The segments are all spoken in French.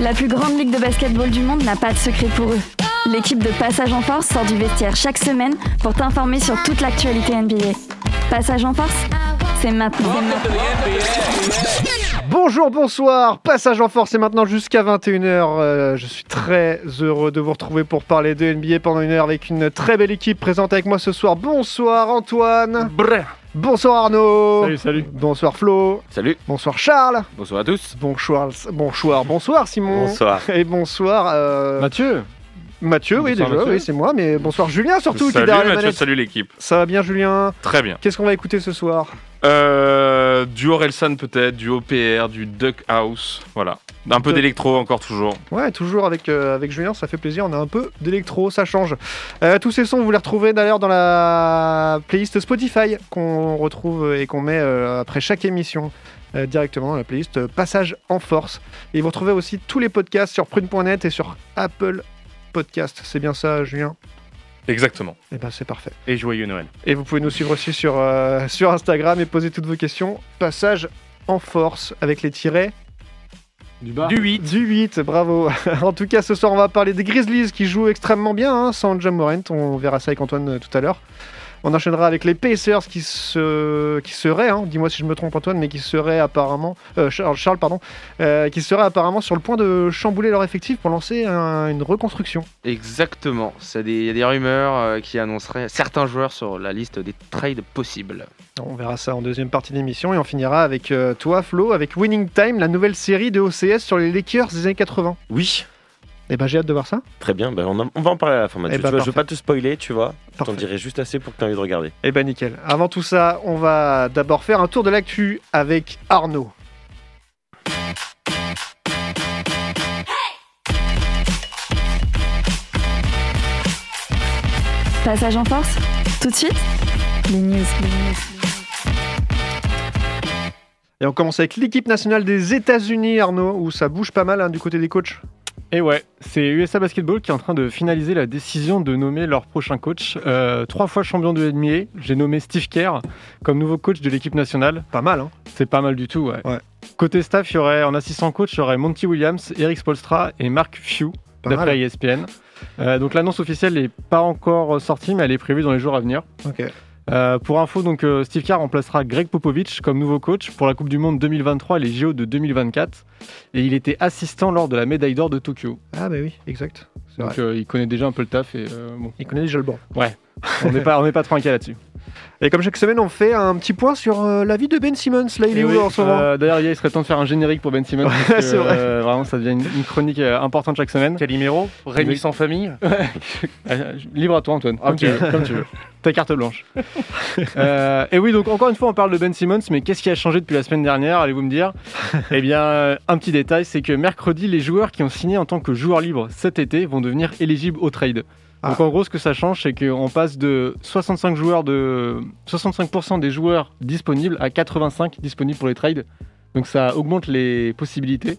La plus grande ligue de basketball du monde n'a pas de secret pour eux. L'équipe de Passage en Force sort du vestiaire chaque semaine pour t'informer sur toute l'actualité NBA. Passage en Force, c'est maintenant. Bonjour, bonsoir, passage en force et maintenant jusqu'à 21h. Euh, je suis très heureux de vous retrouver pour parler de NBA pendant une heure avec une très belle équipe présente avec moi ce soir. Bonsoir Antoine. Bonsoir Arnaud. Salut, salut. Bonsoir Flo. Salut. Bonsoir Charles. Bonsoir à tous. Bonsoir, bonsoir, bonsoir Simon. Bonsoir. Et bonsoir euh, Mathieu. Mathieu, oui Bonsoir, déjà, Mathieu. oui c'est moi, mais bonsoir Julien surtout qui est Salut derrière les Mathieu, salut l'équipe. Ça va bien Julien? Très bien. Qu'est-ce qu'on va écouter ce soir? Euh, du Orelsan peut-être, du OPR, du Duck House, voilà. Un peu d'électro encore toujours. Ouais, toujours avec, euh, avec Julien, ça fait plaisir. On a un peu d'électro, ça change. Euh, tous ces sons, vous les retrouvez d'ailleurs dans la playlist Spotify qu'on retrouve et qu'on met euh, après chaque émission. euh, directement dans la playlist euh, Passage en Force. Et vous retrouvez aussi tous les podcasts sur prune.net et sur Apple Podcast. C'est bien ça, Julien? Exactement. Eh ben, c'est parfait. Et joyeux Noël. Et vous pouvez nous suivre aussi sur, euh, sur Instagram et poser toutes vos questions. Passage en Force avec les tirets Du bas. Du 8. Du 8, bravo. en tout cas, ce soir, on va parler des Grizzlies qui jouent extrêmement bien hein, sans John Morant. On verra ça avec Antoine euh, tout à l'heure. On enchaînera avec les Pacers qui, se... qui seraient, hein, dis-moi si je me trompe Antoine, mais qui seraient apparemment, euh, Charles, Charles, pardon, euh, qui seraient apparemment sur le point de chambouler leur effectif pour lancer un- une reconstruction. Exactement. C'est des- Il y a des rumeurs euh, qui annonceraient certains joueurs sur la liste des trades possibles. On verra ça en deuxième partie d'émission et on finira avec euh, toi Flo, avec Winning Time, la nouvelle série de OCS sur les Lakers des années 80. Oui, Et ben j'ai hâte de voir ça. très bien. Ben, on, va en parler à la fin, Mathieu. Eh ben, Tu vois, je veux pas te spoiler, tu vois. Je t'en dirai juste assez pour que tu aies envie de regarder. Eh ben nickel. Avant tout ça, on va d'abord faire un tour de l'actu avec Arnaud. Passage en Force, tout de suite, les news. Les news. Et on commence avec l'équipe nationale des États-Unis, Arnaud, où ça bouge pas mal hein, du côté des coachs. Et ouais, c'est USA Basketball qui est en train de finaliser la décision de nommer leur prochain coach. Euh, trois fois champion de NBA, j'ai nommé Steve Kerr comme nouveau coach de l'équipe nationale. Pas mal, hein C'est pas mal du tout, ouais. Ouais. Côté staff, il y aurait en assistant coach, il y aurait Monty Williams, Eric Spolstra et Mark Few, d'après. ESPN. Euh, donc l'annonce officielle n'est pas encore sortie, mais elle est prévue dans les jours à venir. Ok. Euh, pour info, donc euh, Steve Kerr remplacera Greg Popovich comme nouveau coach pour la Coupe du Monde 2023 et les JO de 2024. Et il était assistant lors de la médaille d'or de Tokyo. Ah bah oui, exact. Donc euh, il connaît déjà un peu le taf et bon, Il connaît déjà le banc. on n'est pas, on n'est pas inquiet là-dessus. Et comme chaque semaine, on fait un petit point sur euh, la vie de Ben Simmons. Là, il est Et où oui, en ce moment? euh, D'ailleurs, il serait temps de faire un générique pour Ben Simmons. parce que, c'est vrai. euh, vraiment, ça devient une, une chronique euh, importante chaque semaine. Calimero, Rémi sans famille? Libre à toi, Antoine. Comme Ok. tu veux. Comme tu veux. Ta carte blanche. Euh, et oui, donc encore une fois, on parle de Ben Simmons, mais qu'est-ce qui a changé depuis la semaine dernière? Allez-vous me dire? Eh bien, un petit détail, c'est que mercredi, les joueurs qui ont signé en tant que joueurs libres cet été vont devenir éligibles au trade. Donc Ah. en gros, ce que ça change, c'est qu'on passe de 65 joueurs de 65% des joueurs disponibles à 85 disponibles pour les trades. Donc ça augmente les possibilités.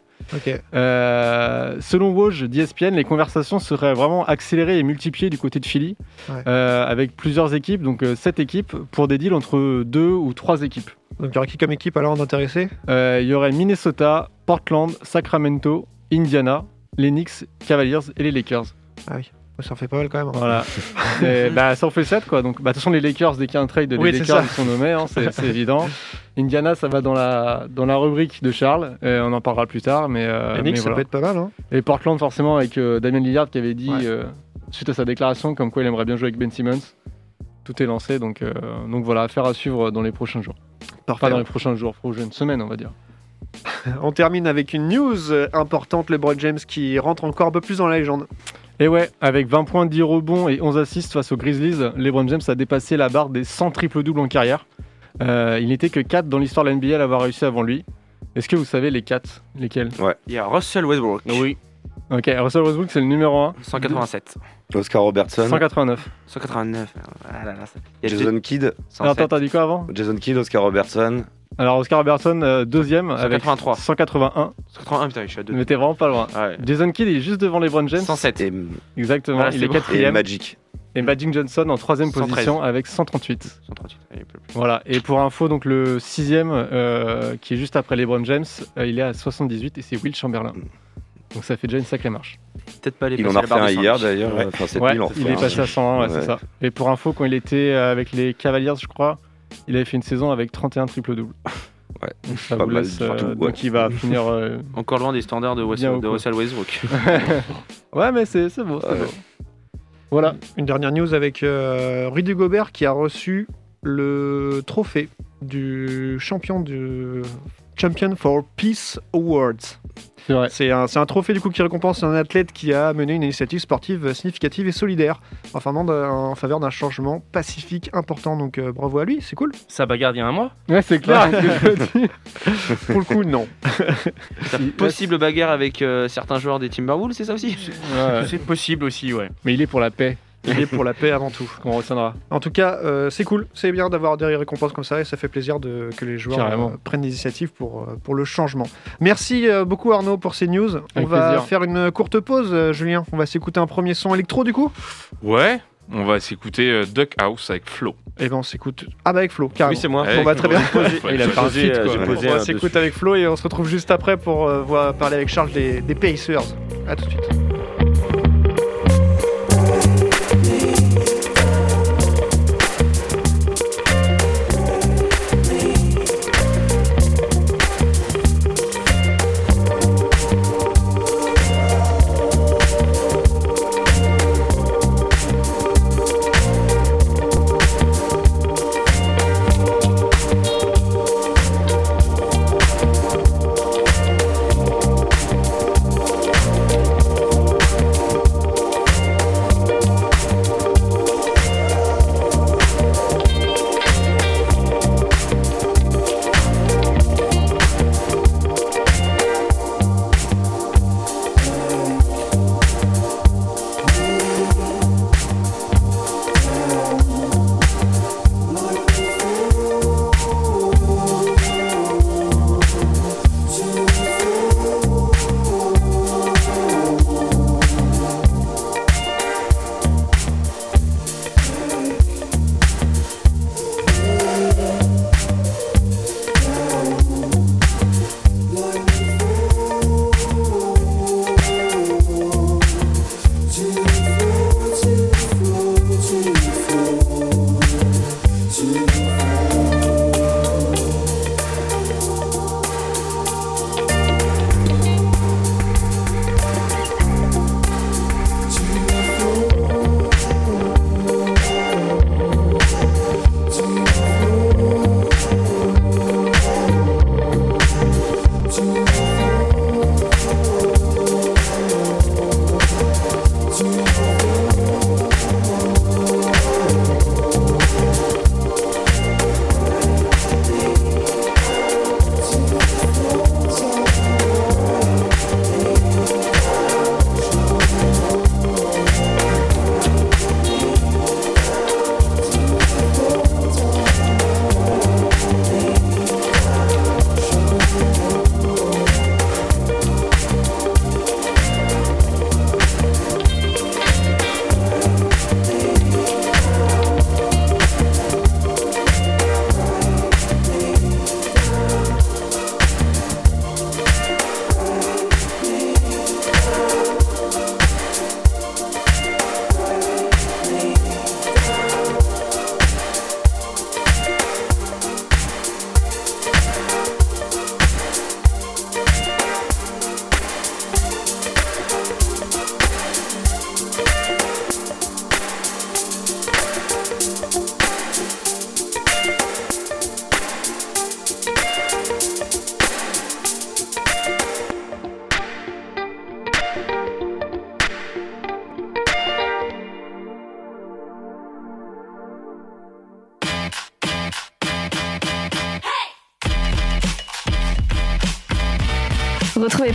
Euh, selon Woj d'ESPN, les conversations seraient vraiment accélérées et multipliées du côté de Philly, Ouais. euh, avec plusieurs équipes, donc 7 équipes, pour des deals entre 2 ou 3 équipes. Donc il y aura qui comme équipe alors d'intéressé Euh, Il y aurait Minnesota, Portland, Sacramento, Indiana, les Knicks, Cavaliers et les Lakers. Ah oui, ça en fait pas mal quand même. hein. Voilà. Et, bah, ça en fait 7 quoi. Donc, bah, de toute façon, les Lakers, dès qu'il y a un trade, les Oui, c'est Lakers ils sont nommés, hein, c'est évident. Indiana, ça va dans la, dans la rubrique de Charles, et on en parlera plus tard. Mais, euh, Les mais ça voilà. peut être pas mal. Hein. Et Portland, forcément, avec euh, Damien Lillard qui avait dit, Ouais. euh, suite à sa déclaration, comme quoi il aimerait bien jouer avec Ben Simmons. Tout est lancé, donc, euh, donc voilà, affaire à suivre dans les prochains jours. Parfait. Pas dans les prochains jours, prochaines semaines, on va dire. On termine avec une news importante, LeBron James qui rentre encore un peu plus dans la légende. Et ouais, avec 20 points, 10 rebonds et 11 assists face aux Grizzlies, LeBron James a dépassé la barre des 100 triple-doubles en carrière. Euh, il n'était que 4 dans l'histoire de la NBA à l'avoir réussi avant lui. Est-ce que vous savez les 4 Lesquels? Il y a Russell Westbrook. Oui. Ok, Russell Westbrook, c'est le numéro 1. 187. Oscar Robertson, 189. 189. Ah là là, ça- Il y a Jason Kidd, Alors, 107. attends, t'as dit quoi avant Jason Kidd, Oscar Robertson, Alors, Oscar Robertson, euh, deuxième, avec 183. 181. 181, putain, je suis à 2. Mais t'es vraiment pas loin. Ouais. Jason Kidd est juste devant LeBron James. 107. et, Exactement, il c'est est bon. et quatrième. Magic. Et Magic Johnson en troisième 113. position avec 138. 138. Allez, plus. Voilà. Et pour info, donc le sixième, euh, qui est juste après LeBron James, euh, il est à 78 et c'est Will Chamberlain. Donc ça fait déjà une sacrée marche. Peut-être pas les Il en a refait un hier d'ailleurs. Ouais. Enfin, cette Ouais, nuit, il est passé à 101, ouais, c'est ça. Et pour info, quand il était euh, avec les Cavaliers, je crois, il avait fait une saison avec 31 triple-double. Ouais, Donc ça pas vous laisse, euh, tout, ouais. Donc il va finir. euh, Encore loin des standards de Russell, de Westbrook. Ouais, mais c'est c'est beau, c'est beau. Voilà. Une dernière news avec euh, Rudy Gobert qui a reçu le trophée du champion du Champion for Peace Awards. C'est un, c'est un trophée du coup qui récompense un athlète qui a mené une initiative sportive significative et solidaire en faveur d'un- en faveur d'un changement pacifique important. Donc euh, bravo à lui, c'est cool. Ça bagarre il y a un mois Ouais, c'est clair. ce que je veux dire. Pour le coup, non. Possible bagarre avec euh, certains joueurs des Timberwolves, c'est ça aussi? Ouais. C'est possible aussi, ouais. Mais il est pour la paix, Il est pour la paix avant tout. qu'on retiendra. En tout cas, euh, c'est cool, c'est bien d'avoir des récompenses comme ça et ça fait plaisir de, que les joueurs euh, prennent des initiatives pour, euh, pour le changement. Merci euh, beaucoup Arnaud pour ces news. On va plaisir. faire une courte pause, euh, Julien. On va s'écouter un premier son électro du coup Ouais, on va s'écouter euh, Duck House avec Flo. Et ben on s'écoute. Ah bah avec Flo, carrément. Oui, c'est moi. Bon, bah, très bien. Il a ouais, fait un posé, euh, posé On un va s'écouter avec Flo et on se retrouve juste après pour euh, voir- parler avec Charles des, des Pacers. A tout de suite.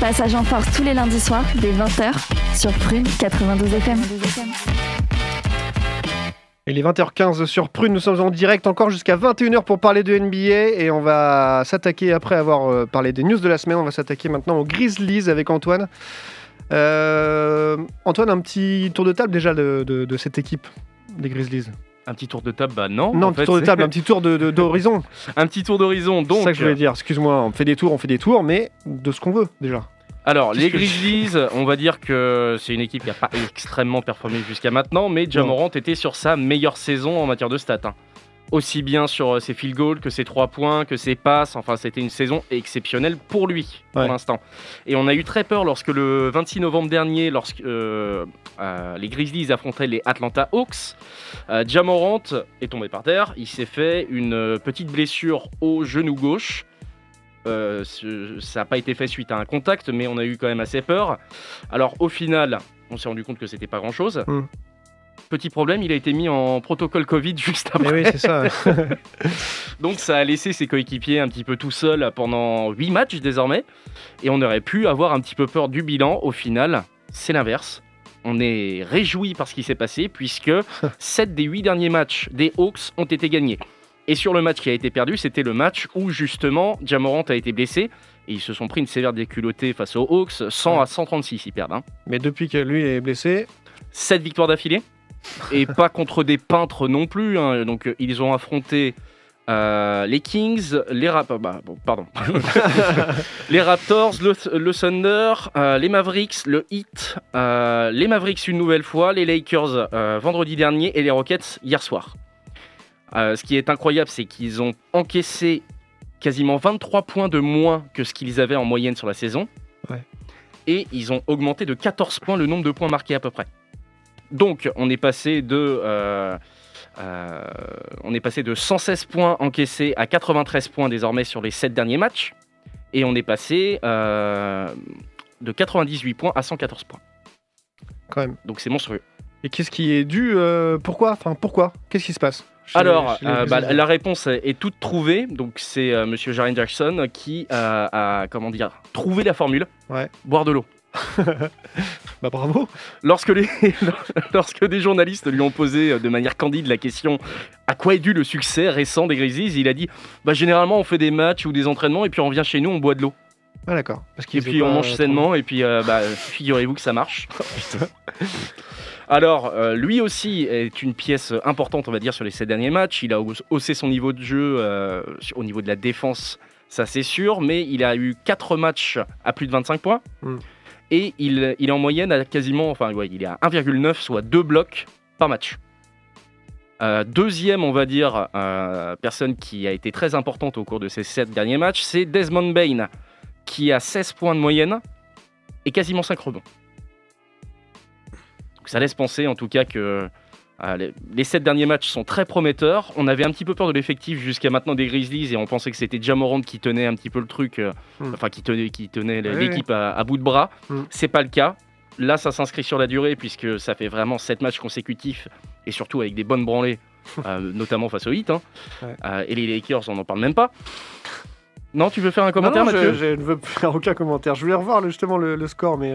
Passage en Force tous les lundis soirs dès 20h sur Prune 92 FM. Il est 20h15 sur Prune, nous sommes en direct encore jusqu'à 21h pour parler de NBA et on va s'attaquer, après avoir euh, parlé des news de la semaine, on va s'attaquer maintenant aux Grizzlies avec Antoine. Euh, Antoine, un petit tour de table déjà de, de- de cette équipe. des Grizzlies Un petit tour de table, bah non. Non, un petit fait, tour de c'est- table, un petit tour de- de- d'horizon. un petit tour d'horizon. C'est Donc, ça que je voulais dire. Excuse-moi, on fait des tours, on fait des tours, mais de ce qu'on veut déjà. Alors les Grizzlies, on va dire que c'est une équipe qui n'a pas extrêmement performé jusqu'à maintenant, mais Jamorant était sur sa meilleure saison en matière de stats. hein. Aussi bien sur euh, ses field goals que ses 3 points, que ses passes. Enfin, c'était une saison exceptionnelle pour lui, pour Ouais. l'instant. Et on a eu très peur lorsque le 26 novembre dernier, lorsque euh, euh, les Grizzlies affrontaient les Atlanta Hawks, euh, Jamorant est tombé par terre. Il s'est fait une petite blessure au genou gauche. Euh, ça n'a pas été fait suite à un contact, mais on a eu quand même assez peur. Alors au final, on s'est rendu compte que c'était pas grand chose. Hmm. Petit problème, il a été mis en protocole Covid juste Mais après. oui, c'est ça. Donc ça a laissé ses coéquipiers un petit peu tout seuls pendant 8 matchs désormais. Et on aurait pu avoir un petit peu peur du bilan. Au final, c'est l'inverse. On est réjoui par ce qui s'est passé puisque 7 des 8 derniers matchs des Hawks ont été gagnés. Et sur le match qui a été perdu, c'était le match où justement Jamorant a été blessé. Et ils se sont pris une sévère déculottée face aux Hawks, 100 à 136 ils perdent. hein. mais depuis que lui est blessé, 7 victoires d'affilée. Et pas contre des peintres non plus. hein. Donc euh, ils ont affronté euh, les Kings, les Raptors, pardon, les Raptors, le, le Thunder, euh, les Mavericks, le Heat, euh, les Mavericks une nouvelle fois, les Lakers vendredi dernier et les Rockets hier soir. Euh, ce qui est incroyable, c'est qu'ils ont encaissé quasiment 23 points de moins que ce qu'ils avaient en moyenne sur la saison. Ouais. Et ils ont augmenté de 14 points le nombre de points marqués à peu près. Donc, on est passé de, euh, euh, on est passé de 116 points encaissés à 93 points désormais sur les 7 derniers matchs. Et on est passé de 98 points à 114 points. quand même. Donc, c'est monstrueux. Et qu'est-ce qui est dû Pourquoi? Enfin, pourquoi? Qu'est-ce qui se passe? Alors, euh, bah, la réponse est toute trouvée. Donc, c'est euh, Monsieur Jaren Jackson qui euh, a, comment dire, trouvé la formule. Ouais. Boire de l'eau. Bah bravo. Lorsque, les, lorsque des journalistes lui ont posé de manière candide la question à quoi est dû le succès récent des Grizzlies, il a dit bah, généralement on fait des matchs ou des entraînements et puis on revient chez nous, on boit de l'eau. Ah d'accord. Parce Et puis on mange sainement et puis bah, figurez-vous que ça marche. Alors, euh, lui aussi est une pièce importante, on va dire, sur les sept derniers matchs. Il a hauss- haussé son niveau de jeu euh, au niveau de la défense, ça c'est sûr, mais il a eu 4 matchs à plus de 25 points. Mm. Et il, il est en moyenne à quasiment, enfin, ouais, il est à 1,9, soit 2 blocs par match. Euh, deuxième, on va dire, personne qui a été très importante au cours de ces 7 derniers matchs, c'est Desmond Bain, qui a 16 points de moyenne et quasiment 5 rebonds. Donc ça laisse penser en tout cas que euh, les, les 7 derniers matchs sont très prometteurs. On avait un petit peu peur de l'effectif jusqu'à maintenant des Grizzlies et on pensait que c'était Jamorant qui tenait un petit peu le truc, euh, Hmm. enfin qui tenait, qui tenait l'équipe à, à bout de bras. Hmm. C'est pas le cas. Là, ça s'inscrit sur la durée puisque ça fait vraiment 7 matchs consécutifs et surtout avec des bonnes branlées, euh, notamment face au Heat. hein. Ouais. Et les Lakers, on n'en parle même pas. Non, tu veux faire un commentaire, non, non, Mathieu je, je ne veux faire aucun commentaire. Je voulais revoir justement le, le score, mais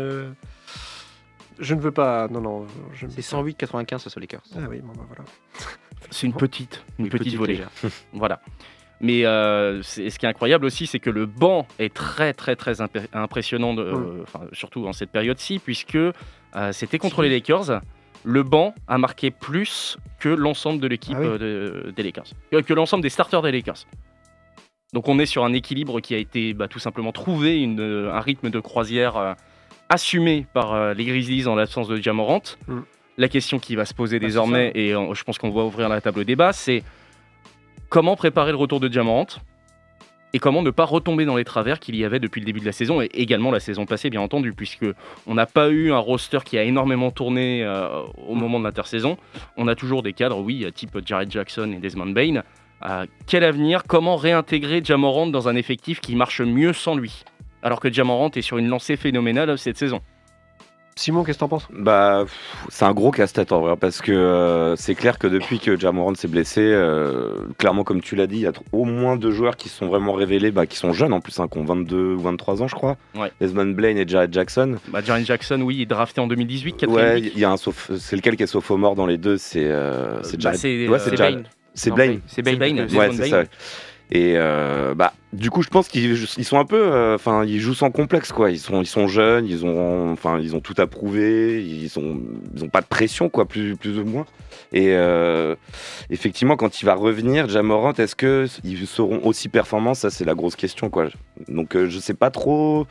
je ne veux pas. Non, non. Je C'est 108-95 face aux Lakers. Ah oui, bon, bah, voilà. C'est une petite, une Oui, petite, petite volée. Voilà. Mais euh, ce qui est incroyable aussi, c'est que le banc est très très très imp- impressionnant, de- euh, surtout en cette période-ci, puisque euh, c'était contre les Lakers. Le banc a marqué plus que l'ensemble de l'équipe Ah oui. euh, de- des Lakers, que, que l'ensemble des starters des Lakers. Donc on est sur un équilibre qui a été bah, tout simplement trouvé, une, un rythme de croisière euh, assumé par euh, les Grizzlies en l'absence de Jamorant. Mm. La question qui va se poser Bah, désormais, et je pense qu'on va ouvrir la table débat, c'est comment préparer le retour de Jamorant et comment ne pas retomber dans les travers qu'il y avait depuis le début de la saison et également la saison passée bien entendu puisque on n'a pas eu un roster qui a énormément tourné euh, au moment de l'intersaison. On a toujours des cadres, oui, type Jared Jackson et Desmond Bain. Euh, quel avenir? Comment réintégrer Jamorant dans un effectif qui marche mieux sans lui? Alors que Jamorant est sur une lancée phénoménale cette saison. Simon, qu'est-ce que t'en penses? Bah, c'est un gros casse-tête en vrai, parce que euh, c'est clair que depuis que Jamorant s'est blessé, euh, clairement, comme tu l'as dit, il y a au moins deux joueurs qui sont vraiment révélés, bah, qui sont jeunes en plus, hein, qui ont 22 ou 23 ans, je crois. Ouais. Desmond Blaine et Jared Jackson. Bah, Jared Jackson, oui, il est drafté en 2018, quatrième Ouais, pick. il y a un sauf, c'est lequel qui est sophomore dans les deux, c'est euh, c'est Bah, Jared. c'est ouais, euh, c'est c'est Jared. Bain. C'est Blaine. C'est Bain. C'est Bain. plutôt. Ouais, Desmond c'est Bain. ça. Et euh, bah, du coup, je pense qu'ils ils sont un peu, euh, enfin, ils jouent sans complexe, quoi. Ils sont, ils sont jeunes, ils ont, enfin, ils ont tout à prouver, ils ont, ils ont pas de pression, quoi, plus, plus ou moins. Et euh, effectivement, quand il va revenir, Jamorant, est-ce que ils seront aussi performants? Ça, c'est la grosse question, quoi. Donc, euh, je sais pas trop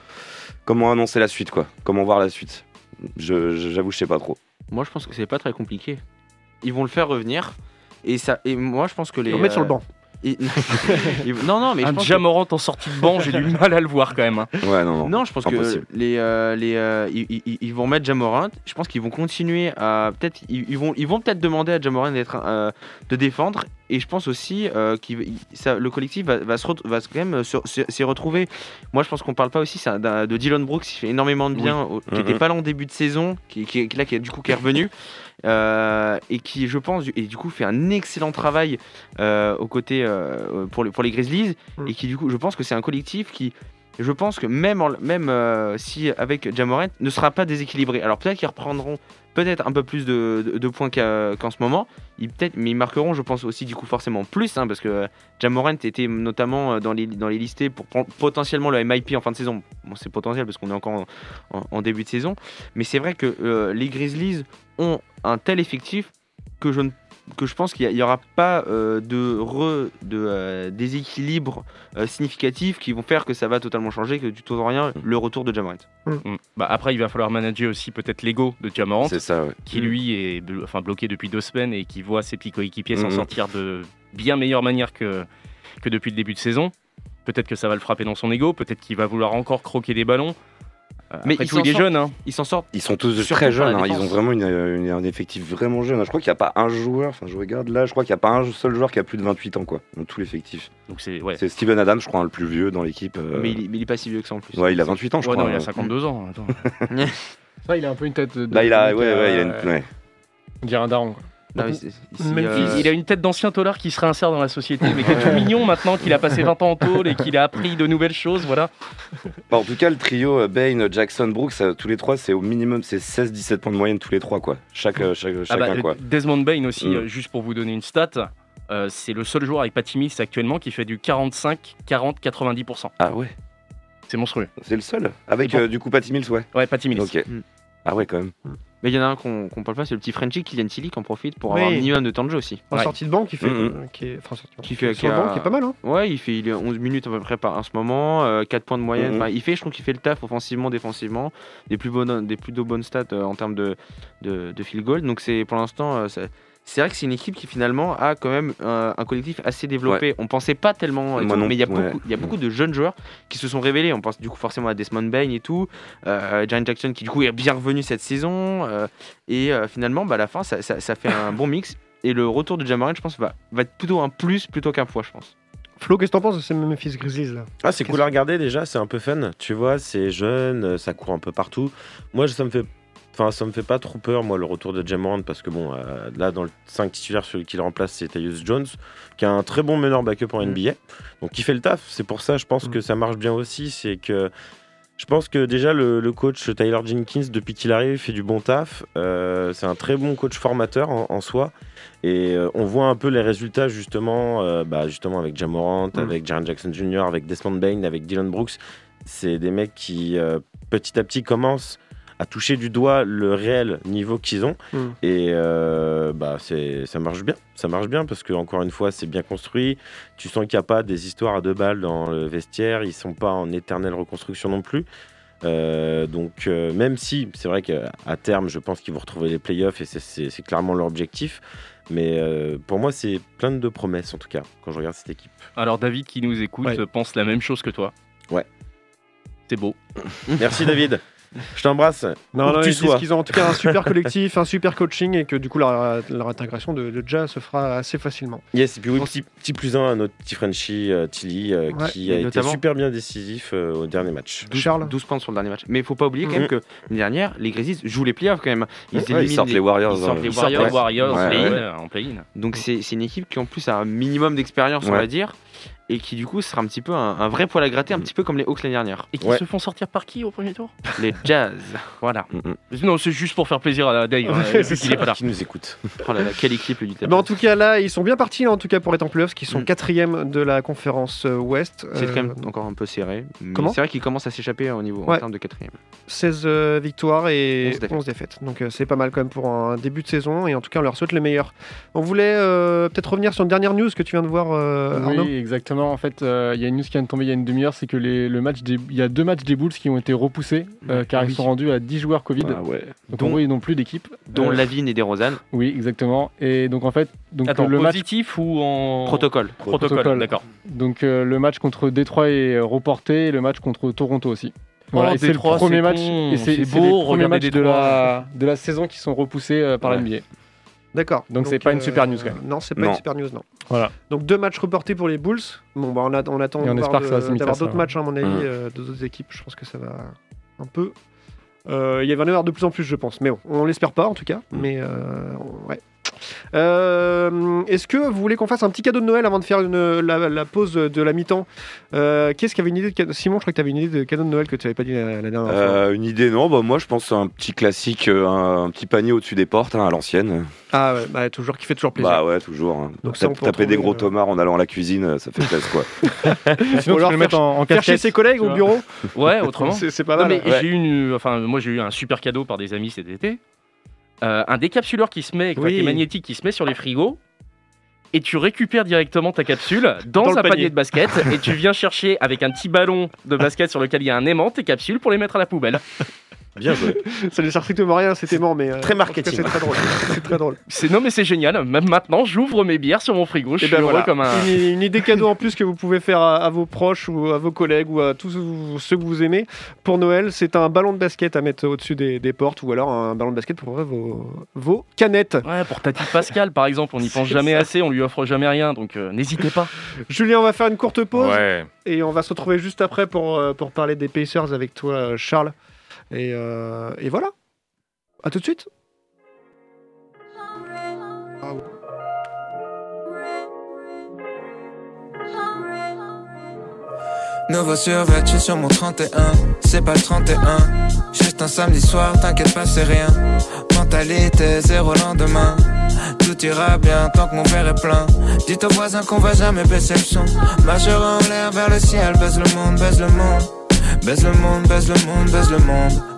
comment annoncer la suite, quoi. Comment voir la suite? Je, je- j'avoue, je sais pas trop. Moi, je pense que c'est pas très compliqué. Ils vont le faire revenir. Et, ça, et moi, je pense que les. Ils vont mettre sur le euh, banc. et- non, non, mais Un que- Jamorant en sortie de banc, j'ai du mal à le voir quand même. hein. Ouais, non, non. Non, je pense Impossible. que les, euh, les, euh, ils, ils- ils vont mettre Jamorant. Je pense qu'ils vont continuer à peut-être ils, ils vont ils vont peut-être demander à Jamorant d'être euh, de défendre. Et je pense aussi euh, que le collectif va, va se re- va quand même se- se- s'y retrouver. Moi, je pense qu'on parle pas aussi ça, de Dylan Brooks qui fait énormément de bien, au- qui n'était pas là en début de saison, qui, qui, qui- là qui est du coup qui est revenu. Euh, et qui, je pense, et du coup fait un excellent travail euh, aux côtés euh, pour, les, pour les Grizzlies, Mhm. et qui du coup, je pense que c'est un collectif qui, je pense que même, même euh, si avec Jamorant ne sera pas déséquilibré. Alors peut-être qu'ils reprendront peut-être un peu plus de, points qu'en ce moment. Mais ils marqueront, je pense aussi du coup forcément plus, hein, parce que Jamorant était notamment euh, dans les, listés pour potentiellement le MIP en fin de saison. Bon, c'est potentiel parce qu'on est encore en, début de saison. Mais c'est vrai que euh, les Grizzlies ont un tel effectif que je ne que je pense qu'il n'y aura pas euh, de, re- de euh, déséquilibre euh, significatif qui vont faire que ça va totalement changer, que du tout au rien, le retour de Jamorant. Mm. Bah, après, il va falloir manager aussi peut-être l'ego de Jamorant, C'est ça, ouais. qui lui est blo- enfin, bloqué depuis deux semaines et qui voit ses petits coéquipiers s'en sortir de bien meilleure manière que, que depuis le début de saison. Peut-être que ça va le frapper dans son ego, peut-être qu'il va vouloir encore croquer des ballons. Euh, Mais après il tout, il est sort. jeune. Hein. Ils s'en sortent. Ils sont tous Surtout très jeunes, hein, ils ont vraiment une, une- un effectif vraiment jeune. Je crois qu'il n'y a pas un joueur, enfin je regarde là, je crois qu'il n'y a pas un seul joueur qui a plus de 28 ans quoi, dans tout l'effectif. Donc c'est ouais. C'est Steven Adams, je crois, le plus vieux dans l'équipe. euh, Mais, il, mais il est pas si vieux que ça en plus. Ouais, il a 28 ans, je Ouais, crois. non, il a euh. 52 ans. Attends. Ça, il a un peu une tête de. Là, il a, de- ouais, ouais, il a une. euh, ouais. On dirait un daron. quoi. Non, mais c'est- ici, Memphis, euh, Il a une tête d'ancien tolard qui se réinsère dans la société, mais qui est tout mignon maintenant qu'il a passé 20 ans en tôle et qu'il a appris de nouvelles choses. Voilà. Bah, en tout cas, le trio euh, Bane, Jackson, Brooks, tous les trois, c'est au minimum c'est 16-17 points de moyenne tous les trois quoi. Chaque, euh, chaque, Ah chacun bah, quoi. Desmond Bain aussi, Mm. juste pour vous donner une stat, euh, c'est le seul joueur avec Patimis actuellement qui fait du 45, 40, 90%. Ah ouais, C'est monstrueux. c'est le seul? Avec euh, du coup Patty Mills, ouais. Ouais, Patimis. Ok. Mm. Ah ouais, quand même. Mais il y en a un qu'on qu'on parle pas, c'est le petit Frenchie, Kylian Tilly, qui en profite pour Oui. avoir un minimum de temps de jeu aussi. En Ouais. sortie de banc, qui fait. Mhm. euh, qui est, enfin, sortie Qui fait- qui a- banc, qui est pas mal. Hein. Ouais, il fait il est 11 minutes à peu près par en ce moment, euh, 4 points de moyenne. Enfin, il fait, je trouve qu'il fait le taf offensivement, défensivement, des plus bonnes, des plus de bonnes stats euh, en termes de, de, de field goal. Donc c'est pour l'instant, euh, c'est vrai que c'est une équipe qui finalement a quand même un, un collectif assez développé. On pensait pas tellement, et Moi tout, non, mais il y a ouais. beaucoup, il y a beaucoup de jeunes joueurs qui se sont révélés. On pense du coup forcément à Desmond Bain et tout, euh, Jaren Jackson qui du coup est bien revenu cette saison. euh, et euh, finalement, bah, à la fin, ça, ça- ça fait un bon mix. Et le retour de Jamoran, je pense, va, va être plutôt un plus plutôt qu'un poids, je pense. Flo, qu'est-ce que t'en penses de ces Memphis Grizzlies là? Ah, c'est cool à regarder déjà, c'est un peu fun. Tu vois, c'est jeune, euh, ça court un peu partout. Moi, ça me fait. Enfin, ça me fait pas trop peur, moi, le retour de Jamorant, parce que bon, euh, là, dans le 5 titulaire, celui qui le remplace, c'est Tyus Jones, qui a un très bon meneur backup en NBA. Donc, il fait le taf. C'est pour ça, je pense Mm. que ça marche bien aussi. C'est que. Je pense que déjà, le, le coach Tyler Jenkins, depuis qu'il arrive, fait du bon taf. Euh, c'est un très bon coach formateur en, en soi. Et euh, on voit un peu les résultats, justement, bah, justement avec Jamorant, Mm. avec Jaren Jackson Jr., avec Desmond Bain, avec Dylan Brooks. C'est des mecs qui, petit à petit, commencent à toucher du doigt le réel niveau qu'ils ont. Mm. Et euh, bah, c'est, ça marche bien. Ça marche bien parce que, encore une fois, c'est bien construit. Tu sens qu'il n'y a pas des histoires à deux balles dans le vestiaire. Ils sont pas en éternelle reconstruction non plus. Euh, donc, euh, même si c'est vrai qu'à terme, je pense qu'ils vont retrouver les playoffs et c'est, c'est- c'est clairement leur objectif. Mais euh, pour moi, c'est plein de promesses en tout cas quand je regarde cette équipe. Alors David qui nous écoute Ouais. pense la même chose que toi. Ouais. C'est beau. Merci David. Je t'embrasse. Non, non, tu ils qu'ils ont en tout cas un super collectif, un super coaching et que du coup leur, leur intégration de, de Ja se fera assez facilement. Yes, et puis oui, petit, petit plus un à notre petit Frenchie euh, Tilly euh, Ouais, qui a été super bien décisif euh, au dernier match. 12, Charles 12 points sur le dernier match. Mais il faut pas oublier quand Mhm. même que l'année dernière, les Grizzlies jouent les playoffs quand même. Ils, Ouais, ils éliminent sortent les Warriors. ils sortent les le- Les Warriors, ouais. Warriors Ouais, play-in, ouais. en play-in. Donc c'est une équipe qui en plus a un minimum d'expérience, on va dire. Et qui du coup sera un petit peu un, un vrai poil à gratter, un petit peu comme les Hawks l'année dernière. Et qui Ouais. se font sortir par qui au premier tour? Les Jazz. Voilà. Mm, Non, c'est juste pour faire plaisir à Dave. hein, Ouais, qu'il est pas là. Qui nous écoute Oh là là, quelle équipe Utah Mais en tout cas, là, ils sont bien partis, là, en tout cas, pour être en playoffs, qui sont Mm. quatrième de la conférence euh, Ouest. C'est Euh, quand même encore un peu serré. Comment? C'est vrai qu'il commence à s'échapper au niveau Ouais. en termes de quatrième. 16 euh, victoires et 11 défaites. 11 défaites. Donc euh, c'est pas mal quand même pour un début de saison et en tout cas on leur souhaite le meilleur. On voulait euh, peut-être revenir sur une dernière news que tu viens de voir euh, Arnaud? Oui, exactement. En fait, euh, il y a une news qui vient de tomber il y a une demi-heure, c'est que les, le match des- il y a deux matchs des Bulls qui ont été repoussés euh, car Oui. ils sont rendus à 10 joueurs Covid. Ah ouais. Donc Dont- en gros, ils n'ont plus d'équipe. Dont Euh, Lavigne et DeRozan. Oui, exactement. Et donc en fait, donc Attends, le match, positif ou en. Protocole. Protocole, Protocole. d'accord. donc euh, le match contre Détroit est reporté, et le match contre Toronto aussi. Voilà, Oh, et c'est le premier match con, et c'est beau, les premiers matchs de la de la saison qui sont repoussés euh, par Ouais. la NBA. D'accord. Donc, c'est pas une super news, quand même. Non, c'est pas Non. une super news non. Voilà. Donc deux matchs reportés pour les Bulls. Bon bah on, a- on attend Et on de voir espère que ça va de- se limiter à d'avoir ça, d'autres ouais. matchs hein, à mon avis, Mm. euh, d'autres équipes. Je pense que ça va un peu. Euh, Il y va en avoir de plus en plus, je pense. Mais bon, on l'espère pas en tout cas. Mm. Mais euh, ouais. Euh, Est-ce que vous voulez qu'on fasse un petit cadeau de Noël avant de faire une, la, la pause de la mi-temps euh, Qui est-ce qui avait une idée de cadeau Simon, je crois que tu avais une idée de cadeau de Noël que tu n'avais pas dit la, la dernière fois. Euh, une idée, non bah, Moi, je pense à un petit classique, un, un petit panier au-dessus des portes, hein, à l'ancienne. Ah ouais, bah, toujours, qui fait toujours plaisir. Bah ouais, toujours. hein. Donc ça, taper des gros euh, tomards en allant à la cuisine, ça fait plaisir, quoi. Sinon, tu alors peux le mettre en, en Faire chez ses collègues au bureau, Ouais, autrement. c'est pas Non, mal. mais j'ai eu une, enfin moi j'ai eu un super cadeau par des amis cet été. Euh, un décapsuleur qui se met, enfin, Oui. qui est magnétique, qui se met sur les frigos. Et tu récupères directement ta capsule dans, Dans un panier. panier. de basket et tu viens chercher avec un petit ballon de basket sur lequel il y a un aimant tes capsules pour les mettre à la poubelle. Bien joué. Ça ne sert strictement à rien, c'était mort, mais. euh, Très en tout cas, marketing. C'est très drôle. C'est très drôle. C'est non mais c'est génial. Même maintenant, j'ouvre mes bières sur mon frigo. Je Et suis ben heureux voilà, comme un. une, une idée cadeau en plus que vous pouvez faire à, à vos proches ou à vos collègues ou à tous ceux que vous aimez pour Noël, c'est un ballon de basket à mettre au-dessus des, des portes ou alors un ballon de basket pour vos, vos canettes. Ouais, pour Tati Pascal par exemple, on n'y pense C'est jamais ça. assez, on lui offre jamais rien, donc euh, n'hésitez pas. Julien, on va faire une courte pause Ouais. et on va se retrouver juste après pour, euh, pour parler des Pacers avec toi, euh, Charles. Et, euh, voilà. À tout de suite. Ah. Nouveau survêt, je suis sur mon 31. C'est pas le 31. Juste un samedi soir, t'inquiète pas, c'est rien. Mentalité, zéro lendemain. Tout ira bien tant que mon verre est plein. Dites aux voisins qu'on va jamais baisser le son. En l'air vers le ciel, baise le monde, baise le monde. Baise le monde, baise le monde, baise le monde.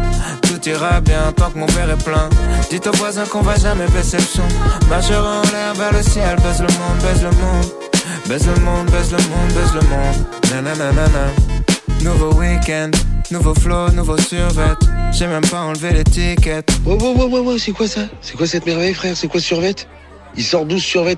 Tout ira bien tant que mon verre est plein. Dites aux voisins qu'on va jamais baisser le son. Majeur en l'air vers le ciel, baise le monde, baise le monde. Baise le monde, baise le monde, baise le monde. Nouveau week-end, nouveau flow, nouveau survêt. J'ai même pas enlevé l'étiquette. Ouais, ouais, ouais, ouais, ouais, c'est quoi ça? C'est quoi cette merveille, frère? C'est quoi survêt? Il sort 12 survêt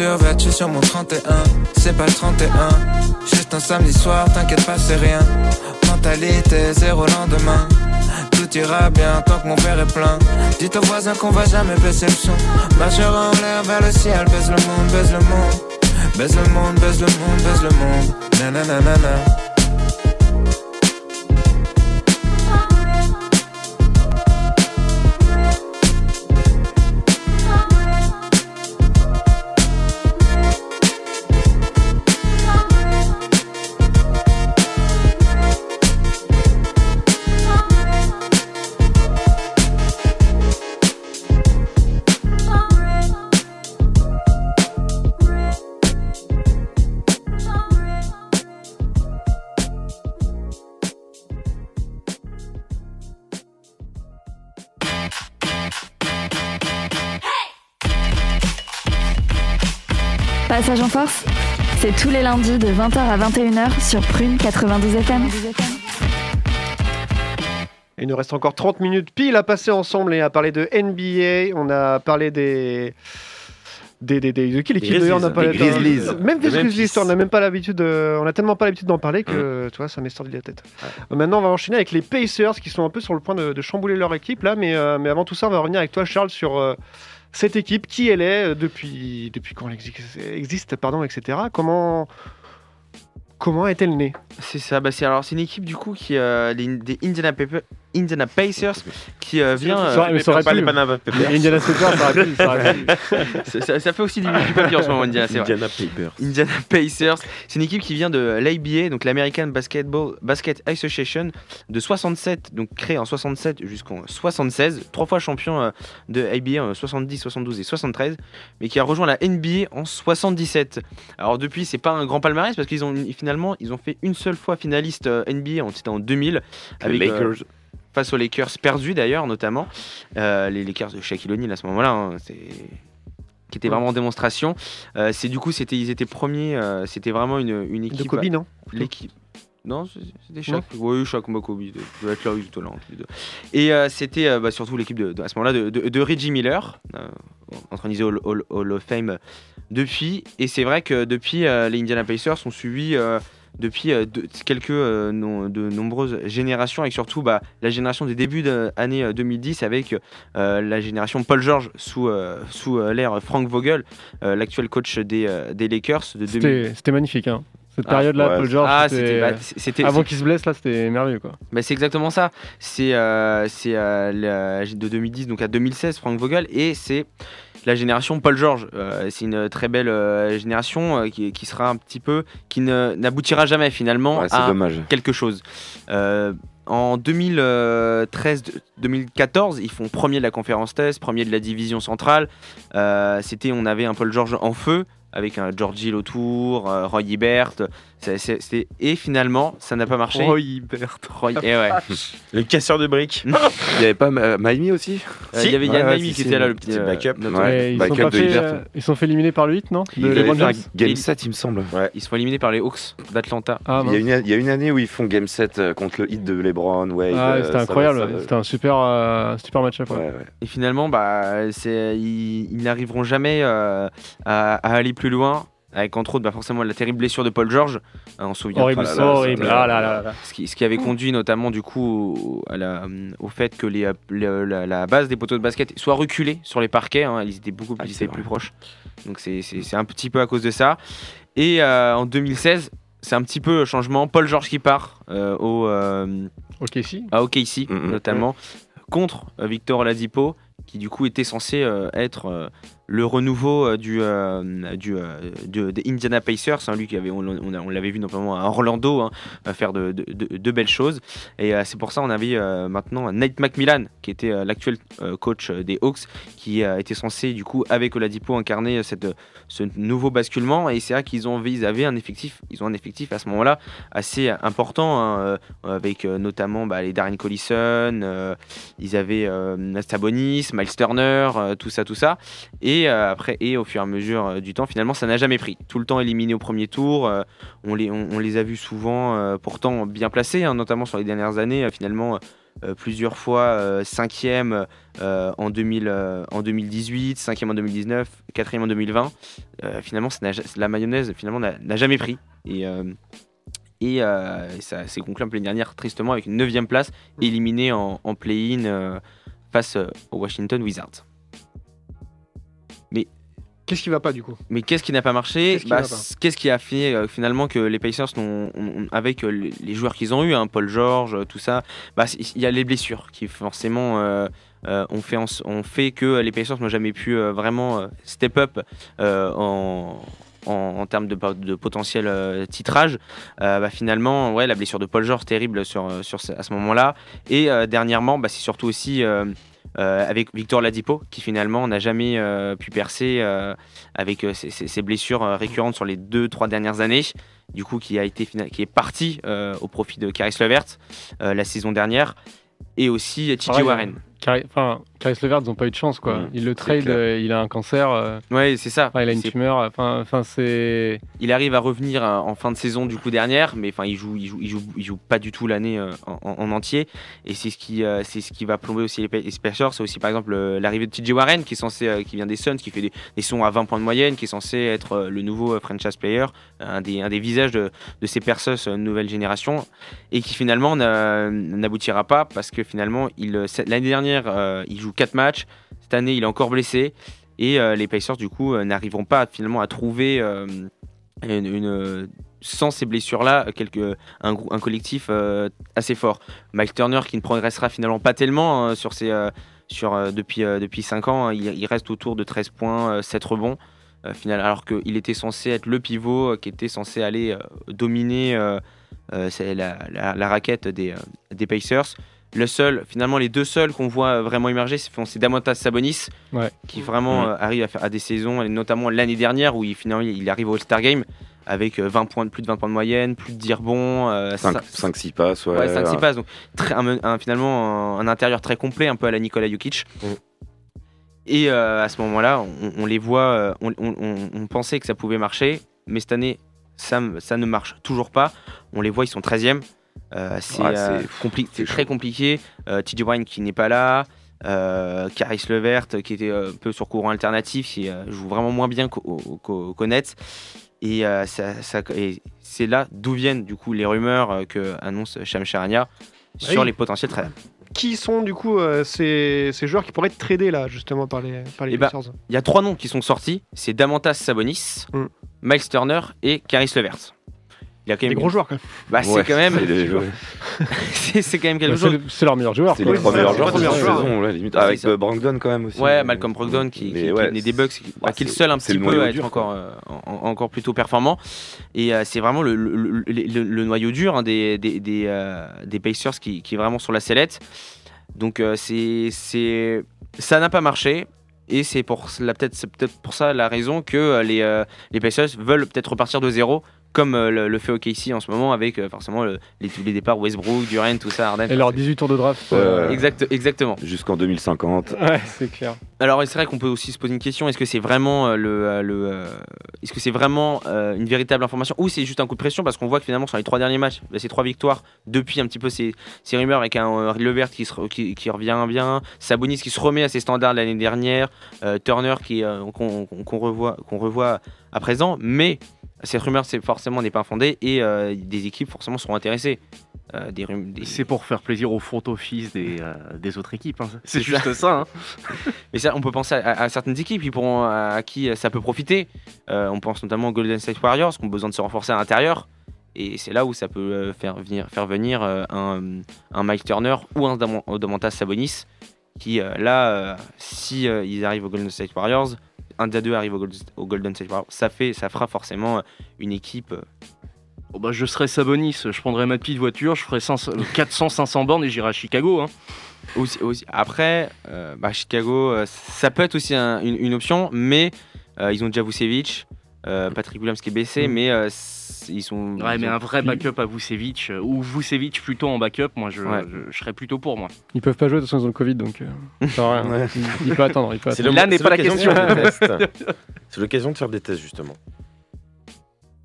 Survêt, je suis sur mon 31. C'est pas le 31. Juste un samedi soir, t'inquiète pas, c'est rien. Mentalité, zéro lendemain. Tout ira bien tant que mon père est plein. Dites aux voisins qu'on va jamais baisser le son. Majeur en l'air vers le ciel, baise le monde, baise le monde. Baise le monde, baise le monde, baise le monde. Nananana. Tous les lundis de 20h à 21h sur Prune 92 FM. Il nous reste encore 30 minutes pile à passer ensemble et à parler de NBA. On a parlé des. Des, des, des- de qui l'équipe d'ailleurs on a pas Grizzlies. Même des. Grizzlies, on n'a même pas l'habitude, de- on a tellement pas l'habitude d'en parler que tu vois ça m'est sorti de la tête. Maintenant on va enchaîner avec les Pacers qui sont un peu sur le point de, de chambouler leur équipe là, mais, euh, mais avant tout ça on va revenir avec toi Charles sur euh, cette équipe, qui elle est, euh, depuis, depuis quand elle existe, pardon, etc. Comment, comment est-elle née? C'est ça, bah c'est une équipe du coup qui euh, des Indiana, Indiana Pacers qui euh, vient. Ça aurait- mais ça aurait pas pu. les Panama Papers. Indiana Pacers, ça pu, ça fait aussi du, du papier en ce moment Indiana, c'est vrai. Indiana Papers. Indiana Pacers, c'est une équipe qui vient de l'ABA, donc l'American Basketball Basket Association, de 67, donc créée en 67 jusqu'en 76, trois fois champion euh, de ABA en 70, 72 et 73, mais qui a rejoint la NBA en 77. Alors depuis, c'est pas un grand palmarès parce qu'ils ont finalement, ils ont fait une seule fois finaliste euh, NBA, en- c'était en 2000 avec euh, Lakers. Face aux Lakers perdus d'ailleurs notamment. Euh, les Lakers de Shaquille O'Neal à ce moment-là hein, qui était vraiment en démonstration. Euh, c'est du coup c'était ils étaient premiers euh, c'était vraiment une, une équipe De Kobe, non? l'équipe non c'était Shaq. Oui Shaq Kobe de, de entre les deux. et euh, c'était euh, bah, surtout l'équipe de, de- à ce moment-là de, de- de Reggie Miller euh, intronisé au Hall, Hall of Fame depuis. Et c'est vrai que depuis les Indiana Pacers sont suivis euh, depuis euh, de- quelques euh, non- de nombreuses générations et surtout bah, la génération des débuts de l'année euh, 2010 avec la génération Paul George sous, sous l'ère Frank Vogel, l'actuel coach des, des Lakers de 2000. C'était magnifique. Hein. Cette Ah, période-là, ouais. Paul George, Ah, c'était- bah, avant qu'il se blesse, là, c'était merveilleux. Quoi. bah, c'est exactement ça. C'est c'est, de 2010 donc à 2016 Frank Vogel et c'est la génération Paul George. Euh, c'est une très belle euh, génération euh, qui, qui sera un petit peu qui n'aboutira jamais finalement Ouais, à dommage. quelque chose. En 2013-2014, ils font premier de la conférence test, premier de la division centrale. Euh, C'était, on avait un Paul George en feu avec un George Hill autour, euh, Roy Hibbert. C'est- c'est- c'est- Et finalement, ça n'a pas marché. Roy Hibbert. Roy- et ouais. Le casseur de briques. Il n'y avait pas euh, Miami aussi Euh, il y avait Yann Ouais, ouais, Maimi si, qui était là, le petit euh, backup. Ouais. Ils, sont pas de fait, euh, ils sont fait éliminer par le 8, non Il De James game Et- 7, il me semble. Ils se font éliminer par les Hawks d'Atlanta. Ah, Il y, a une, il y a une année où ils font game 7 euh, contre le hit de LeBron, Wade. Ah, euh, c'était incroyable. C'était un super, euh, super match-up. Ouais, ouais. ouais. Et finalement, bah, c'est- ils, ils n'arriveront jamais euh, à, à aller plus loin. Avec entre autres bah, forcément la terrible blessure de Paul George, Hein, on se souvient Horrible, Ah là là, horrible. Ah là là là. ce qui, ce qui avait conduit notamment du coup au, à la- au fait que les, le- la, la base des poteaux de basket soit reculée sur les parquets, hein, ils étaient beaucoup plus, Ah, ils c'est étaient plus proches. Donc c'est- un petit peu à cause de ça. Et euh, en 2016, c'est un petit peu changement. Paul George qui part euh, au, euh, Ok, si. à OKC Mhm. notamment contre euh, Victor Oladipo qui du coup était censé euh, être euh, le renouveau euh, du, euh, du, euh, Indiana Pacers, hein, lui qui avait, on, l'avait vu notamment à Orlando hein, faire de, de- belles choses. Et c'est pour ça on avait maintenant Nate McMillan, qui était l'actuel coach des Hawks, qui était censé du coup avec Oladipo incarner cette, ce nouveau basculement. Et c'est vrai qu'ils ont, ils avaient un effectif, ils ont un effectif à ce moment-là assez important, hein, avec notamment bah, les Darren Collison, ils avaient euh, Miles Turner, tout ça, tout ça. Et euh, après, et au fur et à mesure euh, du temps, finalement, ça n'a jamais pris. Tout le temps éliminé au premier tour. euh, on, les, a vus souvent, pourtant bien placés, hein, notamment sur les dernières années. finalement, plusieurs fois euh, cinquième en, 2000, euh, en 2018, cinquième en 2019, quatrième en 2020. Euh, finalement, la mayonnaise finalement n'a jamais pris. Et et ça s'est conclu peu l'année dernière tristement avec une neuvième place éliminée en, en play-in face aux Washington Wizards. Qu'est-ce qui va pas du coup? Mais qu'est-ce qui n'a pas marché? Qu'est-ce qui Bah, Qu'est-ce qui a fait euh, finalement que les Pacers, ont- ont- avec euh, les joueurs qu'ils ont eu, hein, Paul George, euh, tout ça, bah, il y a les blessures qui forcément euh, ont, fait en ont fait que les Pacers n'ont jamais pu vraiment step up en, en, en termes de, de potentiel euh, titrage. Euh, bah, finalement, ouais, la blessure de Paul George terrible sur, sur ce- à ce moment-là. Et euh, dernièrement, bah, c'est surtout aussi euh, avec Victor Ladipo qui finalement n'a jamais euh, pu percer euh, avec ses, blessures récurrentes sur les deux trois dernières années. Du coup, qui a été qui est parti au profit de Caris Levert la saison dernière et aussi TJ Pareil, Warren. Cari- Enfin, Caris Levert, ils n'ont pas eu de chance, quoi. Mmh, il le trade, euh, il a un cancer, euh, Ouais, c'est ça. il a une tumeur, enfin, c'est. il arrive à revenir euh, en fin de saison du coup dernière, mais enfin il joue, il joue, il joue, il joue pas du tout l'année euh, en, en- en entier. Et c'est ce qui, euh, c'est ce qui va plomber aussi les, Pa- les Pacers. C'est aussi par exemple l'arrivée de TJ Warren qui est censé, qui vient des Suns, qui fait des, des sons à 20 points de moyenne, qui est censé être le nouveau franchise player, un des, un des visages de, de ces Pacers nouvelle génération, et qui finalement n'a- n'aboutira pas parce que finalement l'année dernière euh, il joue 4 matchs, cette année il est encore blessé. Et euh, les Pacers, du coup, euh, n'arriveront pas finalement à trouver sans ces blessures-là, un, un collectif assez fort. Mike Turner qui ne progressera finalement pas tellement hein, sur sur, depuis, depuis 5 ans, hein, il, reste autour de 13 points, euh, 7 rebonds. alors qu'il était censé être le pivot qui était censé aller dominer la, la- raquette des, des Pacers. Le seul, finalement, les deux seuls qu'on voit euh, vraiment émerger, c'est Damontas Sabonis, Ouais. qui vraiment Mhm. euh, arrive à faire à des saisons, et notamment l'année dernière où il, finalement il arrive au All-Star Game avec euh, 20 points, plus de 20 points de moyenne, plus de 10 rebonds, euh, ça- 5-6 passes, ouais. Ouais, 5-6 passes. Donc, très- un, un- finalement, un, un intérieur très complet, un peu à la Nikola Jokic. Mm. Et euh, à ce moment-là, on, on les voit, euh, on, on- on- on pensait que ça pouvait marcher, mais cette année, ça, ça ne marche toujours pas. On les voit, ils sont 13e. Euh, c'est Ouais, euh, compli- très chaud. compliqué. Euh, TJ qui n'est pas là. Euh, Caris Levert qui était un peu sur courant alternatif, qui euh, joue vraiment moins bien qu'au Nets. Et, euh, ça- ça- et c'est là d'où viennent du coup les rumeurs euh, que annonce Sham Charania sur oui. les potentiels trades. Qui sont du coup euh, ces, ces joueurs qui pourraient être tradés là justement par les, par les Eh ben, Pacers Il y a trois noms qui sont sortis, c'est Damantas Sabonis, Mm. Miles Turner et Caris Levert. Il y a quand Des même gros joueurs quand même. Bah, c'est Ouais, quand même c'est quand même quelque Bah, c'est chose. c'est leur meilleur joueur. C'est les trois meilleurs c'est joueurs les de la saison, ouais, limite. Ouais, Avec euh, Brogdon quand même aussi. Ouais, Malcolm Brogdon qui, qui, ouais, qui est des Bucks, qui, bah, qui est le seul un petit peu noyau à être dur, encore, euh, en- encore plutôt performant. Et euh, c'est vraiment le, le- le- le- le noyau dur hein, des, des, des, euh, des Pacers qui, qui est vraiment sur la sellette. Donc euh, c'est c'est ça n'a pas marché. Et c'est peut-être c'est peut-être pour ça la raison que les, euh, les Pacers veulent peut-être repartir de zéro, comme euh, le, le fait OKC en ce moment avec euh, forcément le- les, tous les départs Westbrook, Durant, tout ça, Harden. Et leurs 18 tours de draft. Euh. Exact, exactement. Jusqu'en 2050. Ouais, c'est clair. Alors c'est vrai qu'on peut aussi se poser une question est-ce que c'est vraiment euh, le, euh, le euh, est-ce que c'est vraiment euh, une véritable information ou c'est juste un coup de pression? Parce qu'on voit que finalement sur les trois derniers matchs, bah, ces trois victoires depuis un petit peu ces, ces rumeurs avec un euh, Levert qui, se qui, qui revient bien, Sabonis qui se remet à ses standards de l'année dernière, euh, Turner qui euh, qu'on revoit qu'on revoit à présent, mais cette rumeur c'est forcément n'est pas infondée et euh, des équipes forcément seront intéressées. Euh, des, C'est pour faire plaisir au front office des, euh, des autres équipes. hein. C'est juste ça. hein. Mais ça, on peut penser à, à certaines équipes qui pourront, à, à qui ça peut profiter. On pense notamment aux Golden State Warriors qui ont besoin de se renforcer à l'intérieur. Et c'est là où ça peut faire venir, faire venir un, un Mike Turner ou un Domantas Sabonis qui, là, si ils arrivent aux Golden State Warriors, un des deux arrive au, Gold- au Golden State Warriors, ça fait, ça fera forcément euh, une équipe. euh, Bon, bah, je serais Sabonis, je prendrais ma petite voiture, je ferais 400-500 bornes et j'irais à Chicago. hein. Aussi, aussi. Après, euh, bah, Chicago, euh, ça peut être aussi un- une, une option, mais euh, ils ont déjà Vucevic, euh, Patrick Williams qui est baissé, mais euh, ils sont. Ouais, ils mais ont- un vrai backup à Vucevic, euh, ou Vucevic plutôt en backup, moi je, Ouais. je- je serais plutôt pour moi. Ils peuvent pas jouer, de toute façon ils ont le Covid donc euh. Ouais. Il, il peut attendre, il peut attendre. le- Là n'est c'est pas la l'occasion de question. faire des tests. C'est l'occasion de faire des tests, justement.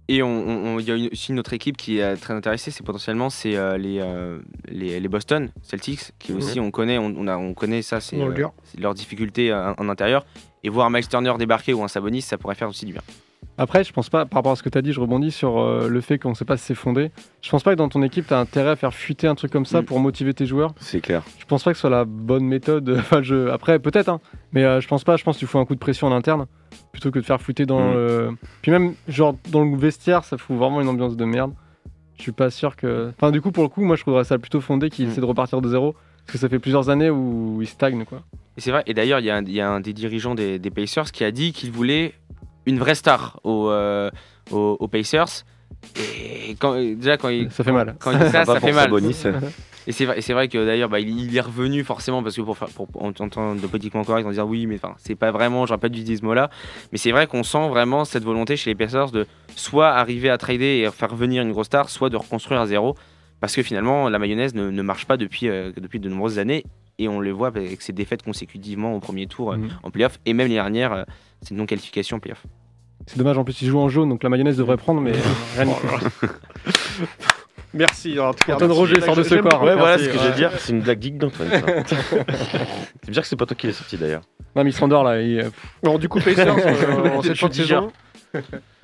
Et on- on- on- il y a une- aussi une autre équipe qui est très intéressée, c'est potentiellement c'est euh, les, euh, les, les Boston Celtics, qui Mhm. aussi on connaît, on, on a, on connaît ça, c'est euh, difficultés euh, en intérieur. Et voir Miles Turner débarquer ou un Sabonis, ça pourrait faire aussi du bien. Après, je pense pas, par rapport à ce que tu as dit, je rebondis sur euh, le fait qu'on sait pas si c'est fondé. Je pense pas que dans ton équipe, tu as intérêt à faire fuiter un truc comme ça Mm. pour motiver tes joueurs. C'est clair. Je pense pas que ce soit la bonne méthode. Enfin, je... Après, peut-être, hein, mais euh, je pense pas. Je pense qu'il faut un coup de pression en interne plutôt que de faire fuiter dans Mm. le. Puis même, genre, dans le vestiaire, ça fout vraiment une ambiance de merde. Je suis pas sûr que. Enfin, du coup, pour le coup, moi, je trouverais ça plutôt fondé qu'ils Mm. essaient de repartir de zéro. Parce que ça fait plusieurs années où ils stagnent, quoi. Et c'est vrai, et d'ailleurs, il y, a un- il y a un des dirigeants des, des Pacers qui a dit qu'il voulait une vraie star aux, euh, aux, aux Pacers. Et quand, déjà, quand il, Ça fait mal. quand il dit ça, fait mal. Sabonis. Et c'est vrai, et c'est vrai que d'ailleurs, bah, il, il est revenu forcément parce que pour faire, pour, en tentant de politiquement correct, en disant oui, mais enfin, c'est pas vraiment, j'aurais pas dû dire ce mot-là. Mais c'est vrai qu'on sent vraiment cette volonté chez les Pacers de soit arriver à trader et faire venir une grosse star, soit de reconstruire à zéro. Parce que finalement, la mayonnaise ne, ne marche pas depuis, euh, depuis de nombreuses années. Et on le voit avec ses défaites consécutivement au premier tour euh, Mhm. en playoff. Et même les dernières, euh, c'est une non-qualification en playoff. C'est dommage, en plus, ils jouent en jaune, donc la mayonnaise devrait prendre, mais rien n'y fait. Merci. En tout cas, Antoine. Roger sort de ce corps. Ouais, voilà ce que ouais. j'ai à dire. C'est une blague digne d'Antoine. C'est dire que c'est pas toi qui l'as sorti d'ailleurs. Non, mais il s'endort là. il- euh, Bon, du coup, Pacers, euh, en cette Je fin de suis saison,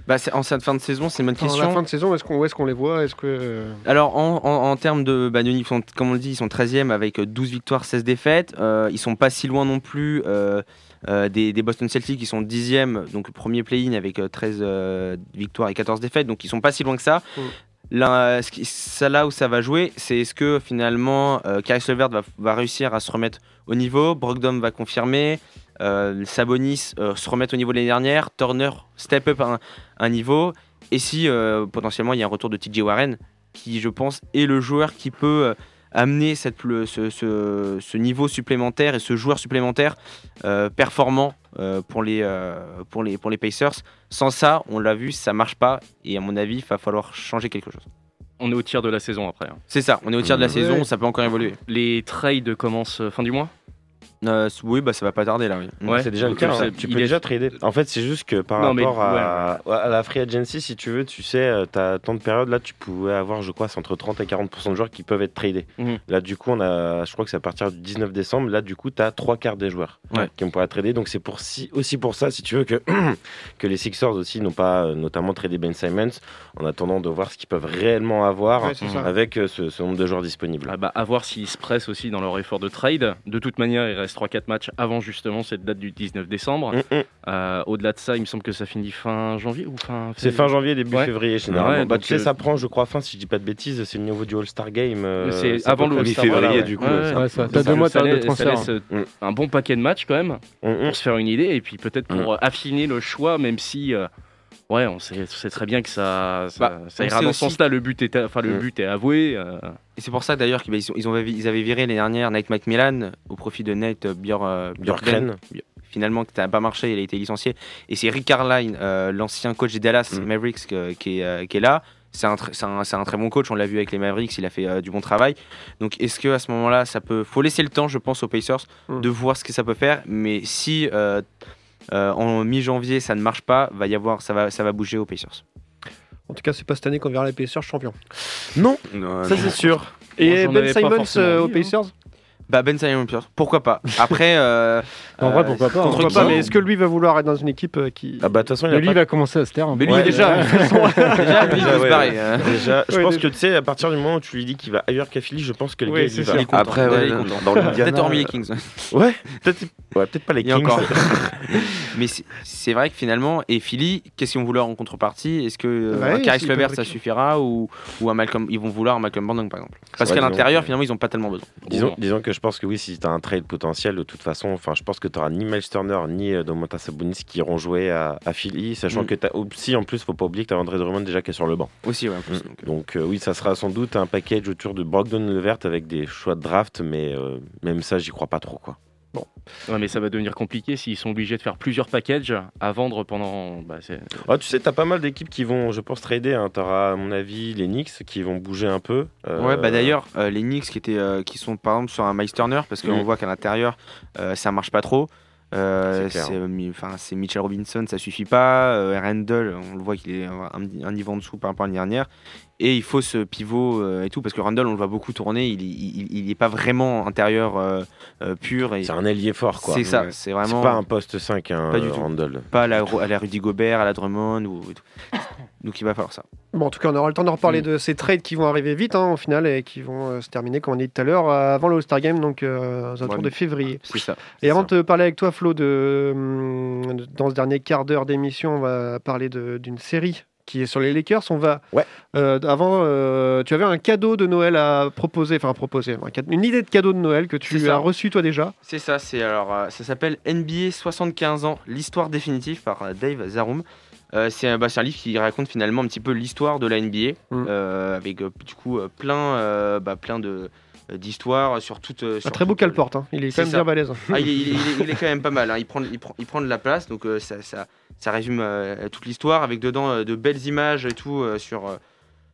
Bah, en cette fin de saison, c'est une bonne en question. la fin de saison, est-ce qu'on où est-ce qu'on les voit Est-ce que euh, Alors, en, en- en termes de, bah, ils sont- comme on le dit, ils sont 13e avec euh, 12 victoires, 16 défaites. Euh, ils sont pas si loin non plus euh, euh, des, des Boston Celtics qui sont 10e, donc premier play-in avec euh, 13 euh, victoires et 14 défaites. Donc, ils sont pas si loin que ça. Mm. Là, ce qui- ça, là où ça va jouer, c'est est-ce que finalement, euh, Caris Levert va, va réussir à se remettre au niveau, Brogdon va confirmer, euh, Sabonis euh, se remettre au niveau de l'année dernière, Turner step up un, un niveau, et si euh, potentiellement il y a un retour de TJ Warren, qui je pense est le joueur qui peut euh, amener cette, le- ce, ce- ce niveau supplémentaire et ce joueur supplémentaire euh, performant euh, pour, les, euh, pour, les, pour les Pacers. Sans ça, on l'a vu, ça marche pas, et à mon avis, il va falloir changer quelque chose. On est au tiers de la saison après. hein. C'est ça, on est au tiers de la Ouais. saison, ça peut encore évoluer. Les trades commencent euh, fin du mois? Euh, oui, bah ça va pas tarder là. Oui. Ouais. C'est déjà le cas. hein. Tu il peux est- déjà trader. En fait, c'est juste que par Non, mais- rapport à, à la free agency, si tu veux, tu sais, tu as tant de périodes là, tu pouvais avoir, je crois, c'est entre 30 et 40% de joueurs qui peuvent être tradés. Mhm. Là, du coup, on a, je crois que c'est à partir du 19 décembre. Là, du coup, tu as trois quarts des joueurs Ouais. qui vont pouvoir être tradés. Donc, c'est pour si, aussi pour ça, si tu veux, que, que les Sixers aussi n'ont pas euh, notamment tradé Ben Simons en attendant de voir ce qu'ils peuvent réellement avoir avec euh, ce, ce nombre de joueurs disponibles. Ah bah, à voir s'ils se pressent aussi dans leur effort de trade. De toute manière, il reste 3-4 matchs avant justement cette date du 19 décembre. Mm, mm. Euh, Au-delà de ça, il me semble que ça finit fin janvier ou fin. C'est fin janvier, début Ouais. février généralement. Ouais, bah, donc, tu sais, euh, ça prend, je crois, fin, si je dis pas de bêtises, c'est le niveau du All-Star Game. euh, C'est avant le All-Star, mi-février, voilà, du coup. T'as deux mois de transfert. ça laisse, Mm. un bon paquet de matchs quand même pour se faire une idée et puis peut-être pour affiner le choix, même si. Euh, Ouais, on sait, très bien que ça, ça, Bah, ça ira dans aussi- ce sens-là. Le but est, enfin, le Mm. but est avoué. euh, Et c'est pour ça d'ailleurs qu'ils bah, ils ont- ils avaient viré l'année dernière Nate McMillan au profit de Nate Bjor, euh, Bjorkgren. Bjorkgren. Finalement, ça n'a pas marché, il a été licencié. Et c'est Rick Carline, euh, l'ancien coach des Dallas Mm. Mavericks, que- qui, est, euh, qui est là. C'est un, un- c'est un très bon coach, on l'a vu avec les Mavericks, il a fait euh, du bon travail. Donc est-ce que à ce moment-là, ça peut. faut laisser le temps, je pense, aux Pacers Mm. de voir ce que ça peut faire. Mais si euh, euh, en mi-janvier ça ne marche pas, va y avoir, ça, va, ça va bouger aux Pacers. En tout cas, c'est pas cette année qu'on verra les Pacers champions. Non, Non, ça non. c'est sûr. Et Ben avais pas Simons forcément euh, aux hein. Pacers? Bah Ben Simon Pierce, pourquoi pas? Après, euh, En vrai, euh, pourquoi pas, hein. Pourquoi pas, mais est-ce que lui va vouloir être dans une équipe euh, qui. Ah bah de toute façon, il a lui, pas- il va commencer à se taire. un Mais lui, Ouais, déjà, ouais. de toute façon, Déjà, lui, il Déjà, veut se ouais, barrer. euh. Déjà, je Ouais, pense déjà. que tu sais, à partir du moment où tu lui dis qu'il va ailleurs qu'à Philly, je pense que le Oui, gars il va. Après, Ouais, ouais, il est content. dans l'Indiana, Peut-être hormis les Kings. Ouais, peut-être pas les Kings. encore. Mais c'est- vrai que finalement, et Philly, qu'est-ce qu'ils vont vouloir en contrepartie? Est-ce que euh, un Caris Levert ça suffira ou, ou un Malcolm, ils vont vouloir un Malcolm Brandon par exemple? Parce qu'à l'intérieur, finalement, ils n'ont pas tellement besoin. Disons, disons que je pense que oui, si tu as un trade potentiel, de toute façon, enfin, je pense que tu n'auras ni Miles Turner ni euh, Domantas Sabonis qui iront jouer à, à Philly, sachant Mm. que tu as aussi, en plus, faut pas oublier que tu as André Drummond déjà qui est sur le banc. Aussi, ouais, en plus. Mm. donc, euh, euh, oui, ça sera sans doute un package autour de Brogdon Levert avec des choix de draft, mais euh, même ça, j'y crois pas trop. Quoi. Ouais, mais ça va devenir compliqué s'ils sont obligés de faire plusieurs packages à vendre pendant. bah, Ah, tu sais, tu as pas mal d'équipes qui vont, je pense, trader. Hein. Tu auras, à mon avis, les Knicks qui vont bouger un peu. Euh, Ouais, bah d'ailleurs, euh, les Knicks qui, étaient, euh, qui sont par exemple sur un Miles Turner, parce qu'on Mm. voit qu'à l'intérieur, euh, ça marche pas trop. Euh, C'est clair. c'est euh, mi- enfin, c'est Mitchell Robinson, ça suffit pas. Euh, Randall, on le voit qu'il est un, un niveau en dessous par rapport à l'année dernière. Et il faut ce pivot euh, et tout, parce que Randall, on le voit beaucoup tourner, il, il, il- il est pas vraiment intérieur euh, euh, pur. Et C'est un ailier fort, quoi. c'est ça, Ouais. c'est vraiment pas un poste 5, hein, Pas du tout. Randall. pas à la, à la Rudy Gobert, à la Drummond ou et tout. Donc il va falloir ça. Bon, en tout cas, on aura le temps de reparler Mm. de ces trades qui vont arriver vite hein, au final et qui vont euh, se terminer, comme on dit tout à l'heure, avant le All-Star Game, donc euh, aux alentours Ouais. de février. C'est ça. Et avant ça. de parler avec toi, Flo, de, hum, de- dans ce dernier quart d'heure d'émission, on va parler d'une série qui est sur les Lakers. On va. Ouais. euh, avant, euh, tu avais un cadeau de Noël à proposer, enfin proposer, un cade- une idée de cadeau de Noël que tu as reçu toi déjà. C'est ça, c'est alors euh, ça s'appelle NBA 75 ans, l'histoire définitive par Dave Zarum. Euh, c'est un, bah, c'est un livre qui raconte finalement un petit peu l'histoire de la NBA, Mm. euh, avec du coup plein, euh, bah, plein de euh, d'histoires sur toute. euh, Un sur très beau euh, cale-porte, hein. il est quand même bien balèze. Ah, il, est, il est- il est- il est quand même pas mal, hein. il, prend, il, prend, il, prend, il prend de la place, donc ça, ça, ça résume toute l'histoire, avec dedans de belles images et tout sur,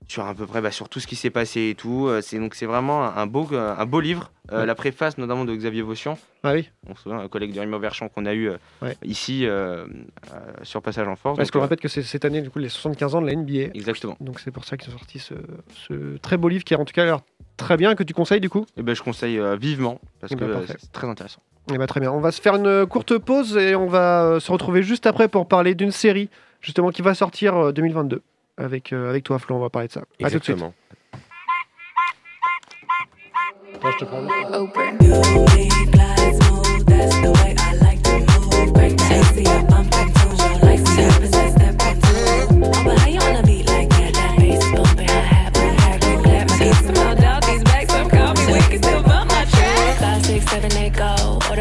sur à peu près bah, sur tout ce qui s'est passé et tout. Euh, c'est, donc c'est vraiment un, beau, un beau livre. Euh, Ouais. La préface notamment de Xavier Vaution, Ah oui. on se souvient, un collègue de Rimo Verchamp qu'on a eu euh, Ouais. ici euh, sur Passage en Force. Parce qu'on rappelle que c'est cette année, du coup, les 75 ans de la NBA. Exactement. Donc c'est pour ça qu'ils ont sorti ce, ce très beau livre qui a en tout cas l'air très bien, que tu conseilles du coup? Et ben, je conseille vivement parce Eh que ben, c'est très intéressant. Eh ben, très bien. On va se faire une courte pause et on va se retrouver juste après pour parler d'une série justement qui va sortir euh, 2022 avec, euh, avec toi Flo. On va parler de ça. À tout de suite. Exactement. Attends, je te prends.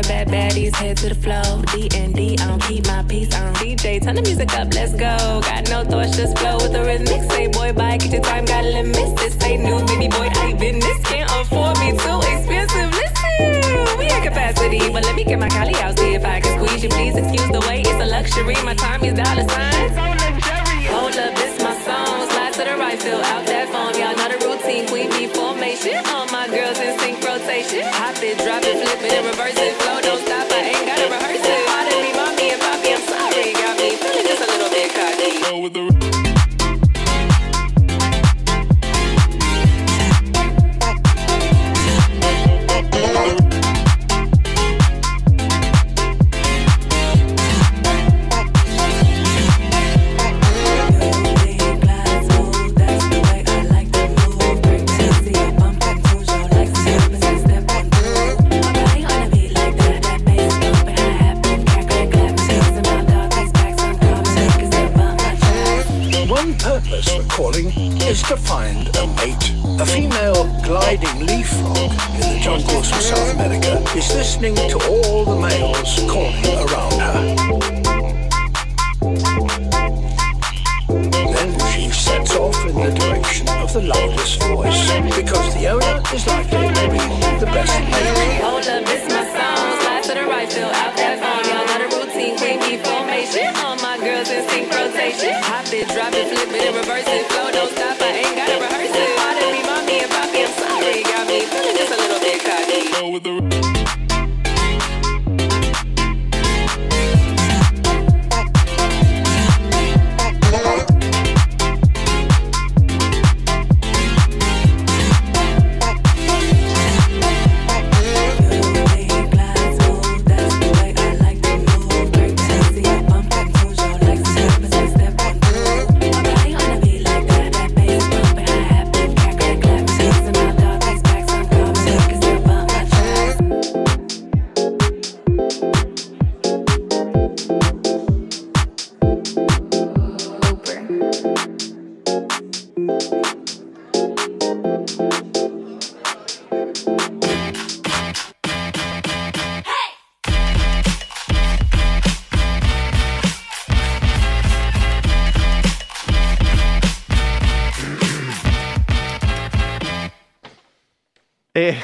Bad baddies head to the flow. D and D, I don't keep my peace. Don't DJ. Turn the music up, let's go. Got no thoughts, just flow with the rhythmic. Say boy, bye, get your time, got limits. This ain't new, baby boy, I been this. Can't afford me too expensive. Listen, we at capacity, but let me get my collie out, see if I can squeeze you. Please excuse the wait, it's a luxury. My time is dollar signs. Hold up, this my song. Slide to the right, fill out that phone. Y'all know the routine, queen bee formation. All my girls in sync rotation. Hop it, drop with the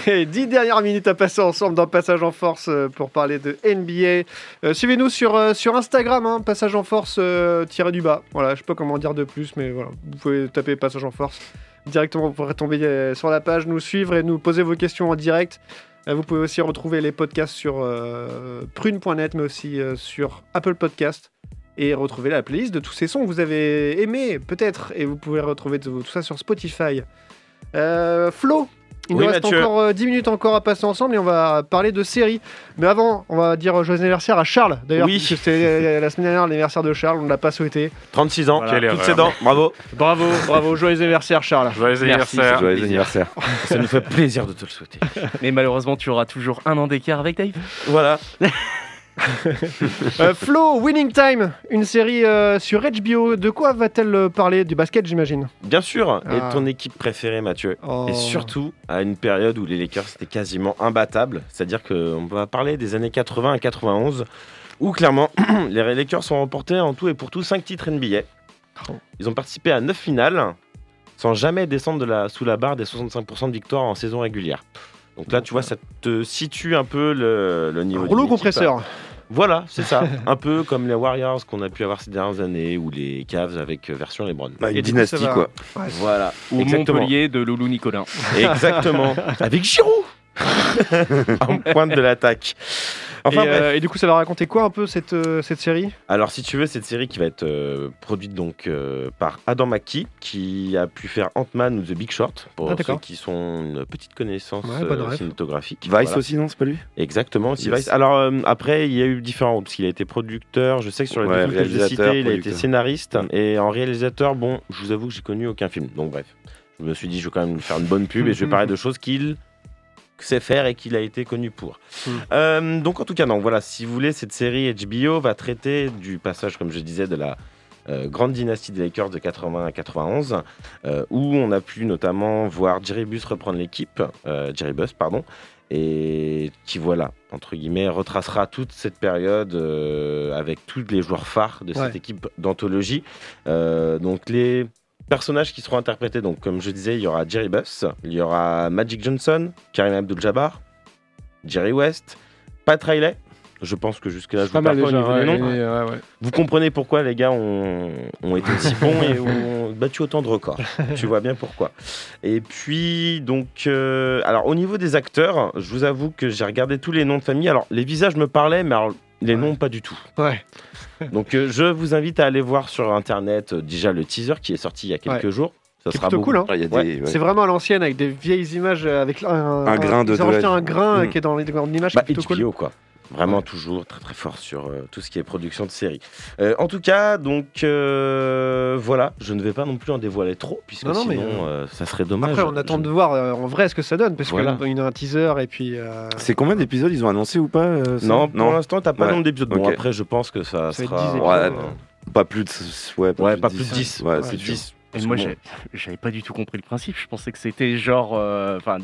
Et 10 dernières minutes à passer ensemble dans Passage en Force euh, pour parler de NBA. Euh, Suivez-nous sur, euh, sur Instagram, hein, Passage en Force tiré du bas. Voilà, je sais pas comment dire de plus, mais voilà, vous pouvez taper Passage en Force directement, vous pourrez tomber sur la page, nous suivre et nous poser vos questions en direct. Vous pouvez aussi retrouver les podcasts sur prune.net, mais aussi sur Apple Podcast. Et retrouver la playlist de tous ces sons que vous avez aimés, peut-être. Et vous pouvez retrouver tout tout ça sur Spotify. Euh, Flo, il Oui, nous reste Mathieu. encore euh, 10 minutes encore à passer ensemble et on va parler de séries. Mais avant, on va dire joyeux anniversaire à Charles. D'ailleurs, Oui. c'était euh, la semaine dernière l'anniversaire de Charles, on ne l'a pas souhaité. 36 ans, Voilà. toutes ses dents, bravo. Bravo, bravo, joyeux anniversaire Charles. Joyeux Merci, anniversaire. Joyeux anniversaire. Ça nous fait plaisir de te le souhaiter. Mais malheureusement, tu auras toujours un an d'écart avec Dave. Voilà. Euh, Flo, Winning Time, une série euh, sur HBO. De quoi va-t-elle euh, parler Du basket, j'imagine? Bien sûr, Ah. et ton équipe préférée, Mathieu? Oh. Et surtout, à une période où les Lakers étaient quasiment imbattables, c'est-à-dire qu'on va parler des années 80 à 91, où clairement, les Lakers ont remporté en tout et pour tout 5 titres NBA. Ils ont participé à 9 finales, sans jamais descendre de la, sous la barre des 65% de victoires en saison régulière. Donc là, tu vois, ça te situe un peu le, le niveau. Rouleau compresseur. Voilà, c'est ça. un peu comme les Warriors qu'on a pu avoir ces dernières années, ou les Cavs avec euh, version LeBron. Bah, une Et dynastie, quoi. Ouais. Voilà. Ou Exactement. Montpellier de Loulou Nicolin. Exactement. Avec Giroud En pointe de l'attaque. Enfin et, bref. euh, et du coup, ça va raconter quoi un peu cette, euh, cette série? Alors si tu veux, cette série qui va être euh, produite donc euh, par Adam McKee, qui a pu faire Ant-Man ou The Big Short, pour Ah, ceux qui sont une petite connaissance Ouais, euh, cinématographique. Vice Voilà. aussi, non C'est pas lui? Exactement, aussi Yes. Vice. Alors euh, après, il y a eu différents parce qu'il a été producteur, je sais que sur les Ouais, deux films que cités, il a été scénariste, et en réalisateur, bon, je vous avoue que j'ai connu aucun film, donc bref. Je me suis dit, je vais quand même faire une bonne pub, et je vais parler de choses qu'il sait faire et qu'il a été connu pour. Mm. Euh, donc en tout cas, non, voilà, si vous voulez, cette série HBO va traiter du passage, comme je disais, de la euh, grande dynastie des Lakers de 80 à 91, euh, où on a pu notamment voir Jerry Buss reprendre l'équipe, euh, Jerry Buss, pardon, et qui, voilà, entre guillemets, retracera toute cette période euh, avec tous les joueurs phares de cette équipe d'anthologie. Euh, donc les personnages qui seront interprétés, donc comme je disais, il y aura Jerry Buss, il y aura Magic Johnson, Karim Abdul-Jabbar, Jerry West, Pat Riley. Je pense que jusque-là, je vous parle pas au niveau ouais, des noms. ouais. Vous comprenez pourquoi les gars ont, ont été aussi bons et ont battu autant de records. tu vois bien pourquoi. Et puis, donc, euh, alors au niveau des acteurs, je vous avoue que j'ai regardé tous les noms de famille. Alors, les visages me parlaient, mais alors, les noms, pas du tout. Ouais. Donc, euh, je vous invite à aller voir sur internet euh, déjà le teaser qui est sorti il y a quelques jours. Ça sera plutôt beaucoup- cool, hein. Ah, Ouais. C'est vraiment à l'ancienne avec des vieilles images avec un, Un grain de Ils ont duel. un grain qui est dans l'image, Bah, qui est plutôt HBO, cool. quoi. Vraiment toujours très très fort sur euh, tout ce qui est production de séries. Euh, en tout cas, donc euh, voilà, je ne vais pas non plus en dévoiler trop puisque Non, non, mais, sinon euh, ça serait dommage. Après, on attend Je- de voir euh, en vrai ce que ça donne, parce Voilà. qu'il y a un teaser et puis. euh, C'est combien d'épisodes ils ont annoncé ou pas euh, Non, pour l'instant, t'as pas Ouais. le nombre d'épisodes. Bon, Ok. après, je pense que ça, Ça sera. 10 Ouais, épisodes. Pas plus de. Ouais, Ouais, pas plus de 10. Ouais, Ouais, c'est c'est sûr. 10. Et Parce moi, j'avais pas du tout compris le principe. Je pensais que c'était genre. Enfin,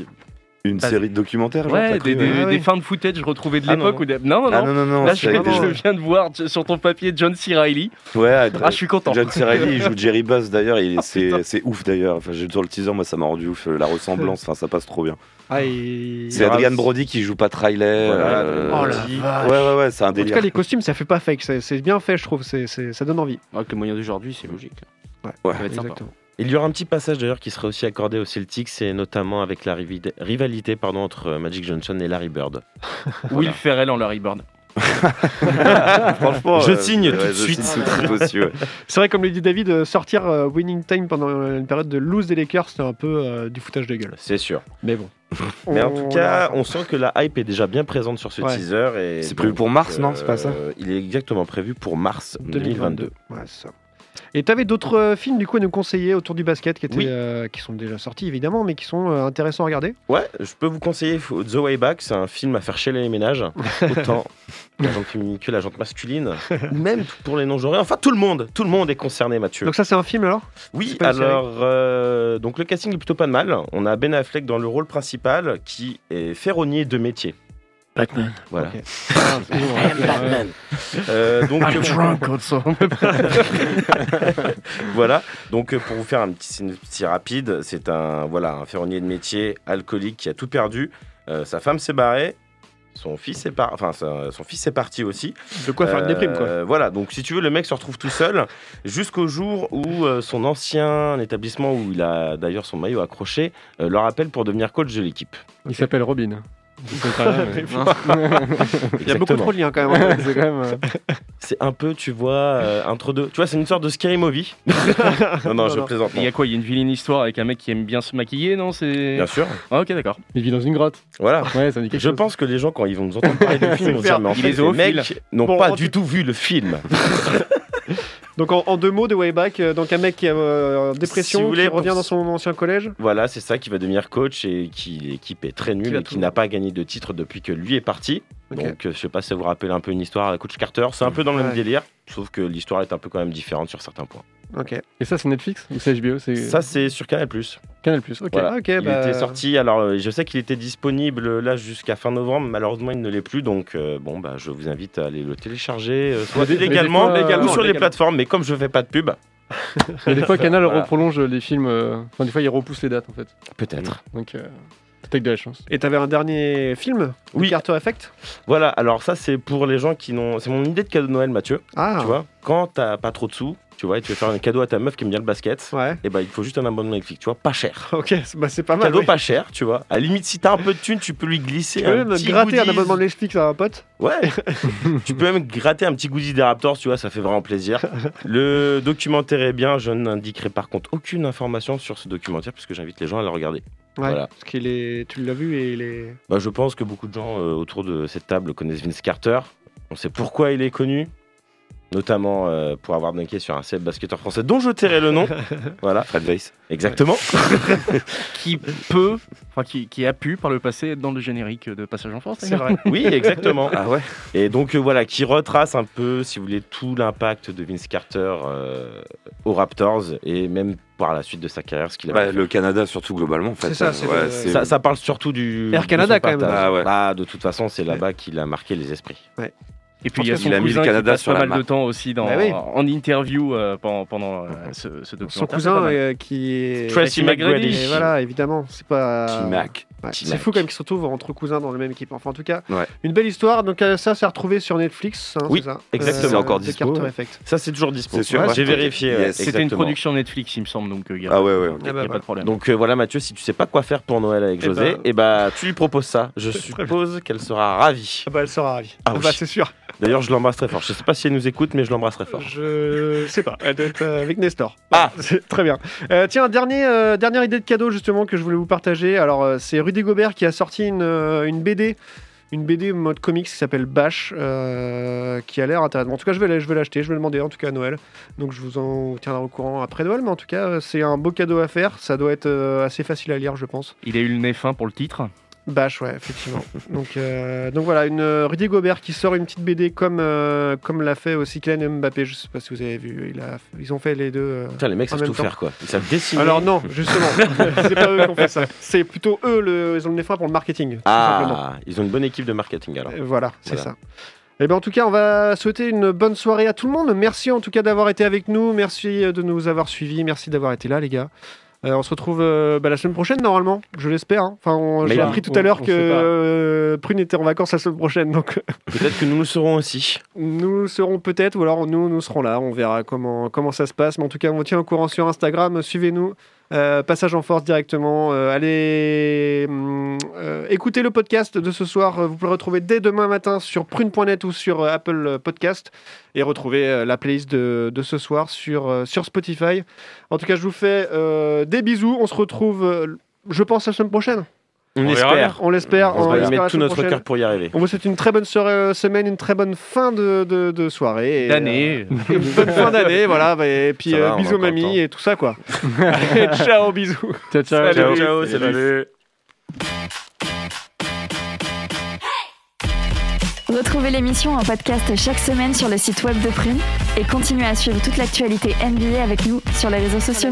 Une série de documentaires, ouais, des, des, ouais. Ah oui. des fins de footage retrouvées de Ah, l'époque. non, ou des- Non, non, Ah non. non. Là, je, avec je des- viens de voir sur ton papier John C. Reilly. Ouais, Ah, je suis content. John C. Reilly, il joue Jerry Buzz d'ailleurs, il- Ah, c'est ouf d'ailleurs. Enfin, j'ai sur le teaser, moi ça m'a rendu ouf, la ressemblance, enfin ça passe trop bien. Ah, et- C'est Adrian Brody qui joue Pat Riley. Voilà, euh, Oh la vache. Ouais, ouais, ouais, c'est un En tout délire. cas, les costumes, ça fait pas fake. C'est bien fait, je trouve. c'est c'est- ça donne envie. Avec les moyens d'aujourd'hui, c'est logique. Ouais, Ça va être sympa. Il y aura un petit passage d'ailleurs qui serait aussi accordé aux Celtics, et notamment avec la rivalité pardon, entre euh, Magic Johnson et Larry Bird. Will Ferrell en Larry Bird. Franchement, Je euh, signe tout ouais, de suite. ouais. C'est vrai, comme le dit David, euh, sortir euh, Winning Time pendant une période de lose des Lakers, c'était un peu euh, du foutage de gueule. C'est sûr. Mais bon. Mais en tout cas, on sent que la hype est déjà bien présente sur ce Ouais. teaser. et C'est prévu pour mars, non? C'est pas ça? Il est exactement prévu pour mars 2022. Ouais, c'est ça. Et t'avais d'autres euh, films du coup à nous conseiller autour du basket qui, étaient, Oui. euh, qui sont déjà sortis évidemment, mais qui sont euh, intéressants à regarder? Ouais, je peux vous conseiller The Way Back, c'est un film à faire chialer les ménages, autant la jante féminine que la jante masculine, même pour les non-genrés. Enfin, tout le monde, tout le monde est concerné, Mathieu. Donc ça c'est un film alors? Oui, alors, euh, donc le casting est plutôt pas mal. On a Ben Affleck dans le rôle principal qui est ferronnier de métier. Batman. Voilà. Ok. Batman. Euh, donc, I'm drunk also. voilà. Donc, euh, pour vous faire un petit synopsis rapide, c'est un voilà un ferronnier de métier alcoolique qui a tout perdu. Euh, sa femme s'est barrée. Son fils est par... enfin son fils est parti aussi. De quoi faire une déprime, quoi. Euh, Voilà, donc si tu veux, le mec se retrouve tout seul jusqu'au jour où euh, son ancien établissement, où il a d'ailleurs son maillot accroché, euh, le rappelle pour devenir coach de l'équipe. Il s'appelle Robin. Il y a beaucoup trop de liens quand même. C'est quand même. euh, C'est un peu, tu vois, euh, entre deux. Tu vois, c'est une sorte de scary movie. non, non, je plaisante. Il y a quoi Il y a une vilaine histoire avec un mec qui aime bien se maquiller, non C'est Bien sûr. Ah, ok, d'accord. Il vit dans une grotte. Voilà. Ouais, ça me dit quelque Je chose. pense que les gens, quand ils vont nous entendre parler du film, ils vont dire, mais en fait, les mecs n'ont Bon, pas du tout- tout vu le film. Donc en, en deux mots de Wayback, euh, donc un mec qui est euh, en dépression, Si vous voulez, qui revient dans son ancien collège. Voilà, c'est ça qui va devenir coach et qui l'équipe est très nulle et qui n'a pas gagné de titre depuis que lui est parti. Donc, euh, je sais pas si ça vous rappelle un peu une histoire coach Carter. C'est un peu dans le même délire, sauf que l'histoire est un peu quand même différente sur certains points. Ok. Et ça, c'est Netflix ou c'est HBO C'est Ça, c'est sur Canal+. Canal Plus. Ok. Voilà. Ok, il bah- était sorti, alors euh, je sais qu'il était disponible là jusqu'à fin novembre, malheureusement il ne l'est plus, donc euh, bon bah je vous invite à aller le télécharger, euh, soit légalement, fois, légalement ou sur les plateformes, mais comme je fais pas de pub, Et des fois, Canal Voilà. reprolonge les films. euh, Enfin, des fois, il repousse les dates en fait. peut-être. Donc, euh, peut-être de la chance. Et t'avais un dernier film Oui. Carter Effect? Voilà, alors ça c'est pour les gens qui n'ont... C'est mon idée de cadeau de Noël Mathieu, Ah, tu vois, quand t'as pas trop de sous, tu vois, et tu veux faire un cadeau à ta meuf qui aime bien le basket, Ouais. et bah il faut juste un abonnement Netflix, tu vois, pas cher. Ok, c'est- bah, c'est pas mal. Cadeau pas cher, tu vois. À la limite, si t'as un peu de thunes, tu peux lui glisser Tu peux un même petit gratter un goodies. abonnement de Netflix à un pote. Ouais, tu peux même gratter un petit goodie des Raptors, tu vois, ça fait vraiment plaisir. Le documentaire est bien, je n'indiquerai par contre aucune information sur ce documentaire puisque j'invite les gens à le regarder. Ouais. Voilà. Parce qu'il est, tu l'as vu et il est. Bah, je pense que beaucoup de gens euh, autour de cette table connaissent Vince Carter. On sait pourquoi il est connu, notamment euh, pour avoir dunké sur un célèbre basketteur français dont je tairai le nom. voilà, Fred Weiss. exactement. Qui peut, enfin qui, qui a pu par le passé être dans le générique de Passage en Force. C'est vrai. Oui, exactement. Ah ouais Et donc euh, voilà, qui retrace un peu, si vous voulez, tout l'impact de Vince Carter euh, aux Raptors et même par la suite de sa carrière, ce qu'il a Bah, fait. Le Canada, surtout globalement, en fait. C'est ça, c'est ouais, le- c'est- Ça, ça parle surtout du Air Canada, quand même. Ah ouais. Bah, de toute façon, c'est là-bas qu'il a marqué les esprits. Et puis il y a Il son a mis le cousin Canada qui passe sur pas mal de temps aussi dans, Bah oui. en interview euh, pendant, pendant euh, ce, ce documentaire. Son cousin euh, qui est. Tracy McGrady. Et voilà, évidemment. C'est pas. T-Mac. Ouais. C'est fou quand même qu'ils se retrouvent entre cousins dans la même équipe. Enfin, en tout cas, Ouais. une belle histoire. Donc, ça, c'est retrouvé sur Netflix. hein, Oui, ça exactement. C'est encore The dispo, ouais. Ça, c'est toujours dispo. C'est sûr, Ouais, ouais. J'ai vérifié. Yes. C'était une production Netflix, il me semble, donc il n'y a, Ah ouais, ouais. y a bah, pas de problème. Donc euh, voilà Mathieu, si tu sais pas quoi faire pour Noël avec Eh José, ben- et bah tu lui proposes ça. Je suppose qu'elle sera ravie. Ah bah, elle sera ravie. Ah Ah oui. bah, c'est sûr. D'ailleurs, je l'embrasse très fort. Je sais pas si elle nous écoute, mais je l'embrasse très fort. Je sais pas. Elle doit être euh, avec Nestor. Ah. C'est très bien. Euh, tiens, dernier, euh, dernière idée de cadeau justement que je voulais vous partager. Alors, euh, c'est Rudy Gobert qui a sorti une, euh, une BD. Une BD mode comics qui s'appelle Bash, euh, qui a l'air intéressante. En tout cas, je vais, je vais l'acheter, je vais le demander en tout cas à Noël. Donc, je vous en tiendrai au courant après Noël. Mais en tout cas, c'est un beau cadeau à faire. Ça doit être euh, assez facile à lire, je pense. Il a eu le nez fin pour le titre. Bash, ouais, effectivement. donc, euh, donc voilà, une euh, Rudy Gobert qui sort une petite BD comme, euh, comme l'a fait aussi Kylian Mbappé. Je sais pas si vous avez vu. Il a, ils ont fait les deux. euh, Putain, les mecs en savent tout temps. faire quoi. Ils savent dessiner. Alors non, justement, c'est pas eux qui ont fait ça. C'est plutôt eux, le, ils ont le nez pour le marketing. ah, ils ont une bonne équipe de marketing alors. Voilà, c'est Voilà. ça. Et ben en tout cas, on va souhaiter une bonne soirée à tout le monde. Merci en tout cas d'avoir été avec nous. Merci de nous avoir suivis. Merci d'avoir été là, les gars. Euh, on se retrouve euh, bah, la semaine prochaine normalement, je l'espère. hein. Enfin, on- Mais j'ai appris tout à l'heure on que sait pas. euh, Prune était en vacances la semaine prochaine, donc Peut-être que nous le serons aussi. nous serons peut-être, ou alors nous, nous serons là. On verra comment, comment ça se passe. Mais en tout cas, on vous tient au courant sur Instagram. Suivez-nous. Euh, passage en force directement. Euh, allez hum, euh, écoutez le podcast de ce soir. Vous pouvez le retrouver dès demain matin sur prune.net ou sur Apple Podcast. Et retrouver la playlist de, de ce soir sur, sur Spotify. En tout cas, je vous fais des bisous. On se retrouve, je pense, la semaine prochaine. On, On verra espère. On l'espère. On va y l'espère mettre tout notre cœur pour y arriver. On vous souhaite une très bonne soirée, euh, semaine, une très bonne fin de, de, de soirée. D'année. euh, une bonne fin d'année, voilà. Et puis va, euh, on bisous mamie et tout ça, quoi. Allez, ciao, bisous. Ciao, ciao. Ciao, Salut. ciao, salut. Salut. Retrouvez l'émission en podcast chaque semaine sur le site web de Prune et continuez à suivre toute l'actualité NBA avec nous sur les réseaux sociaux.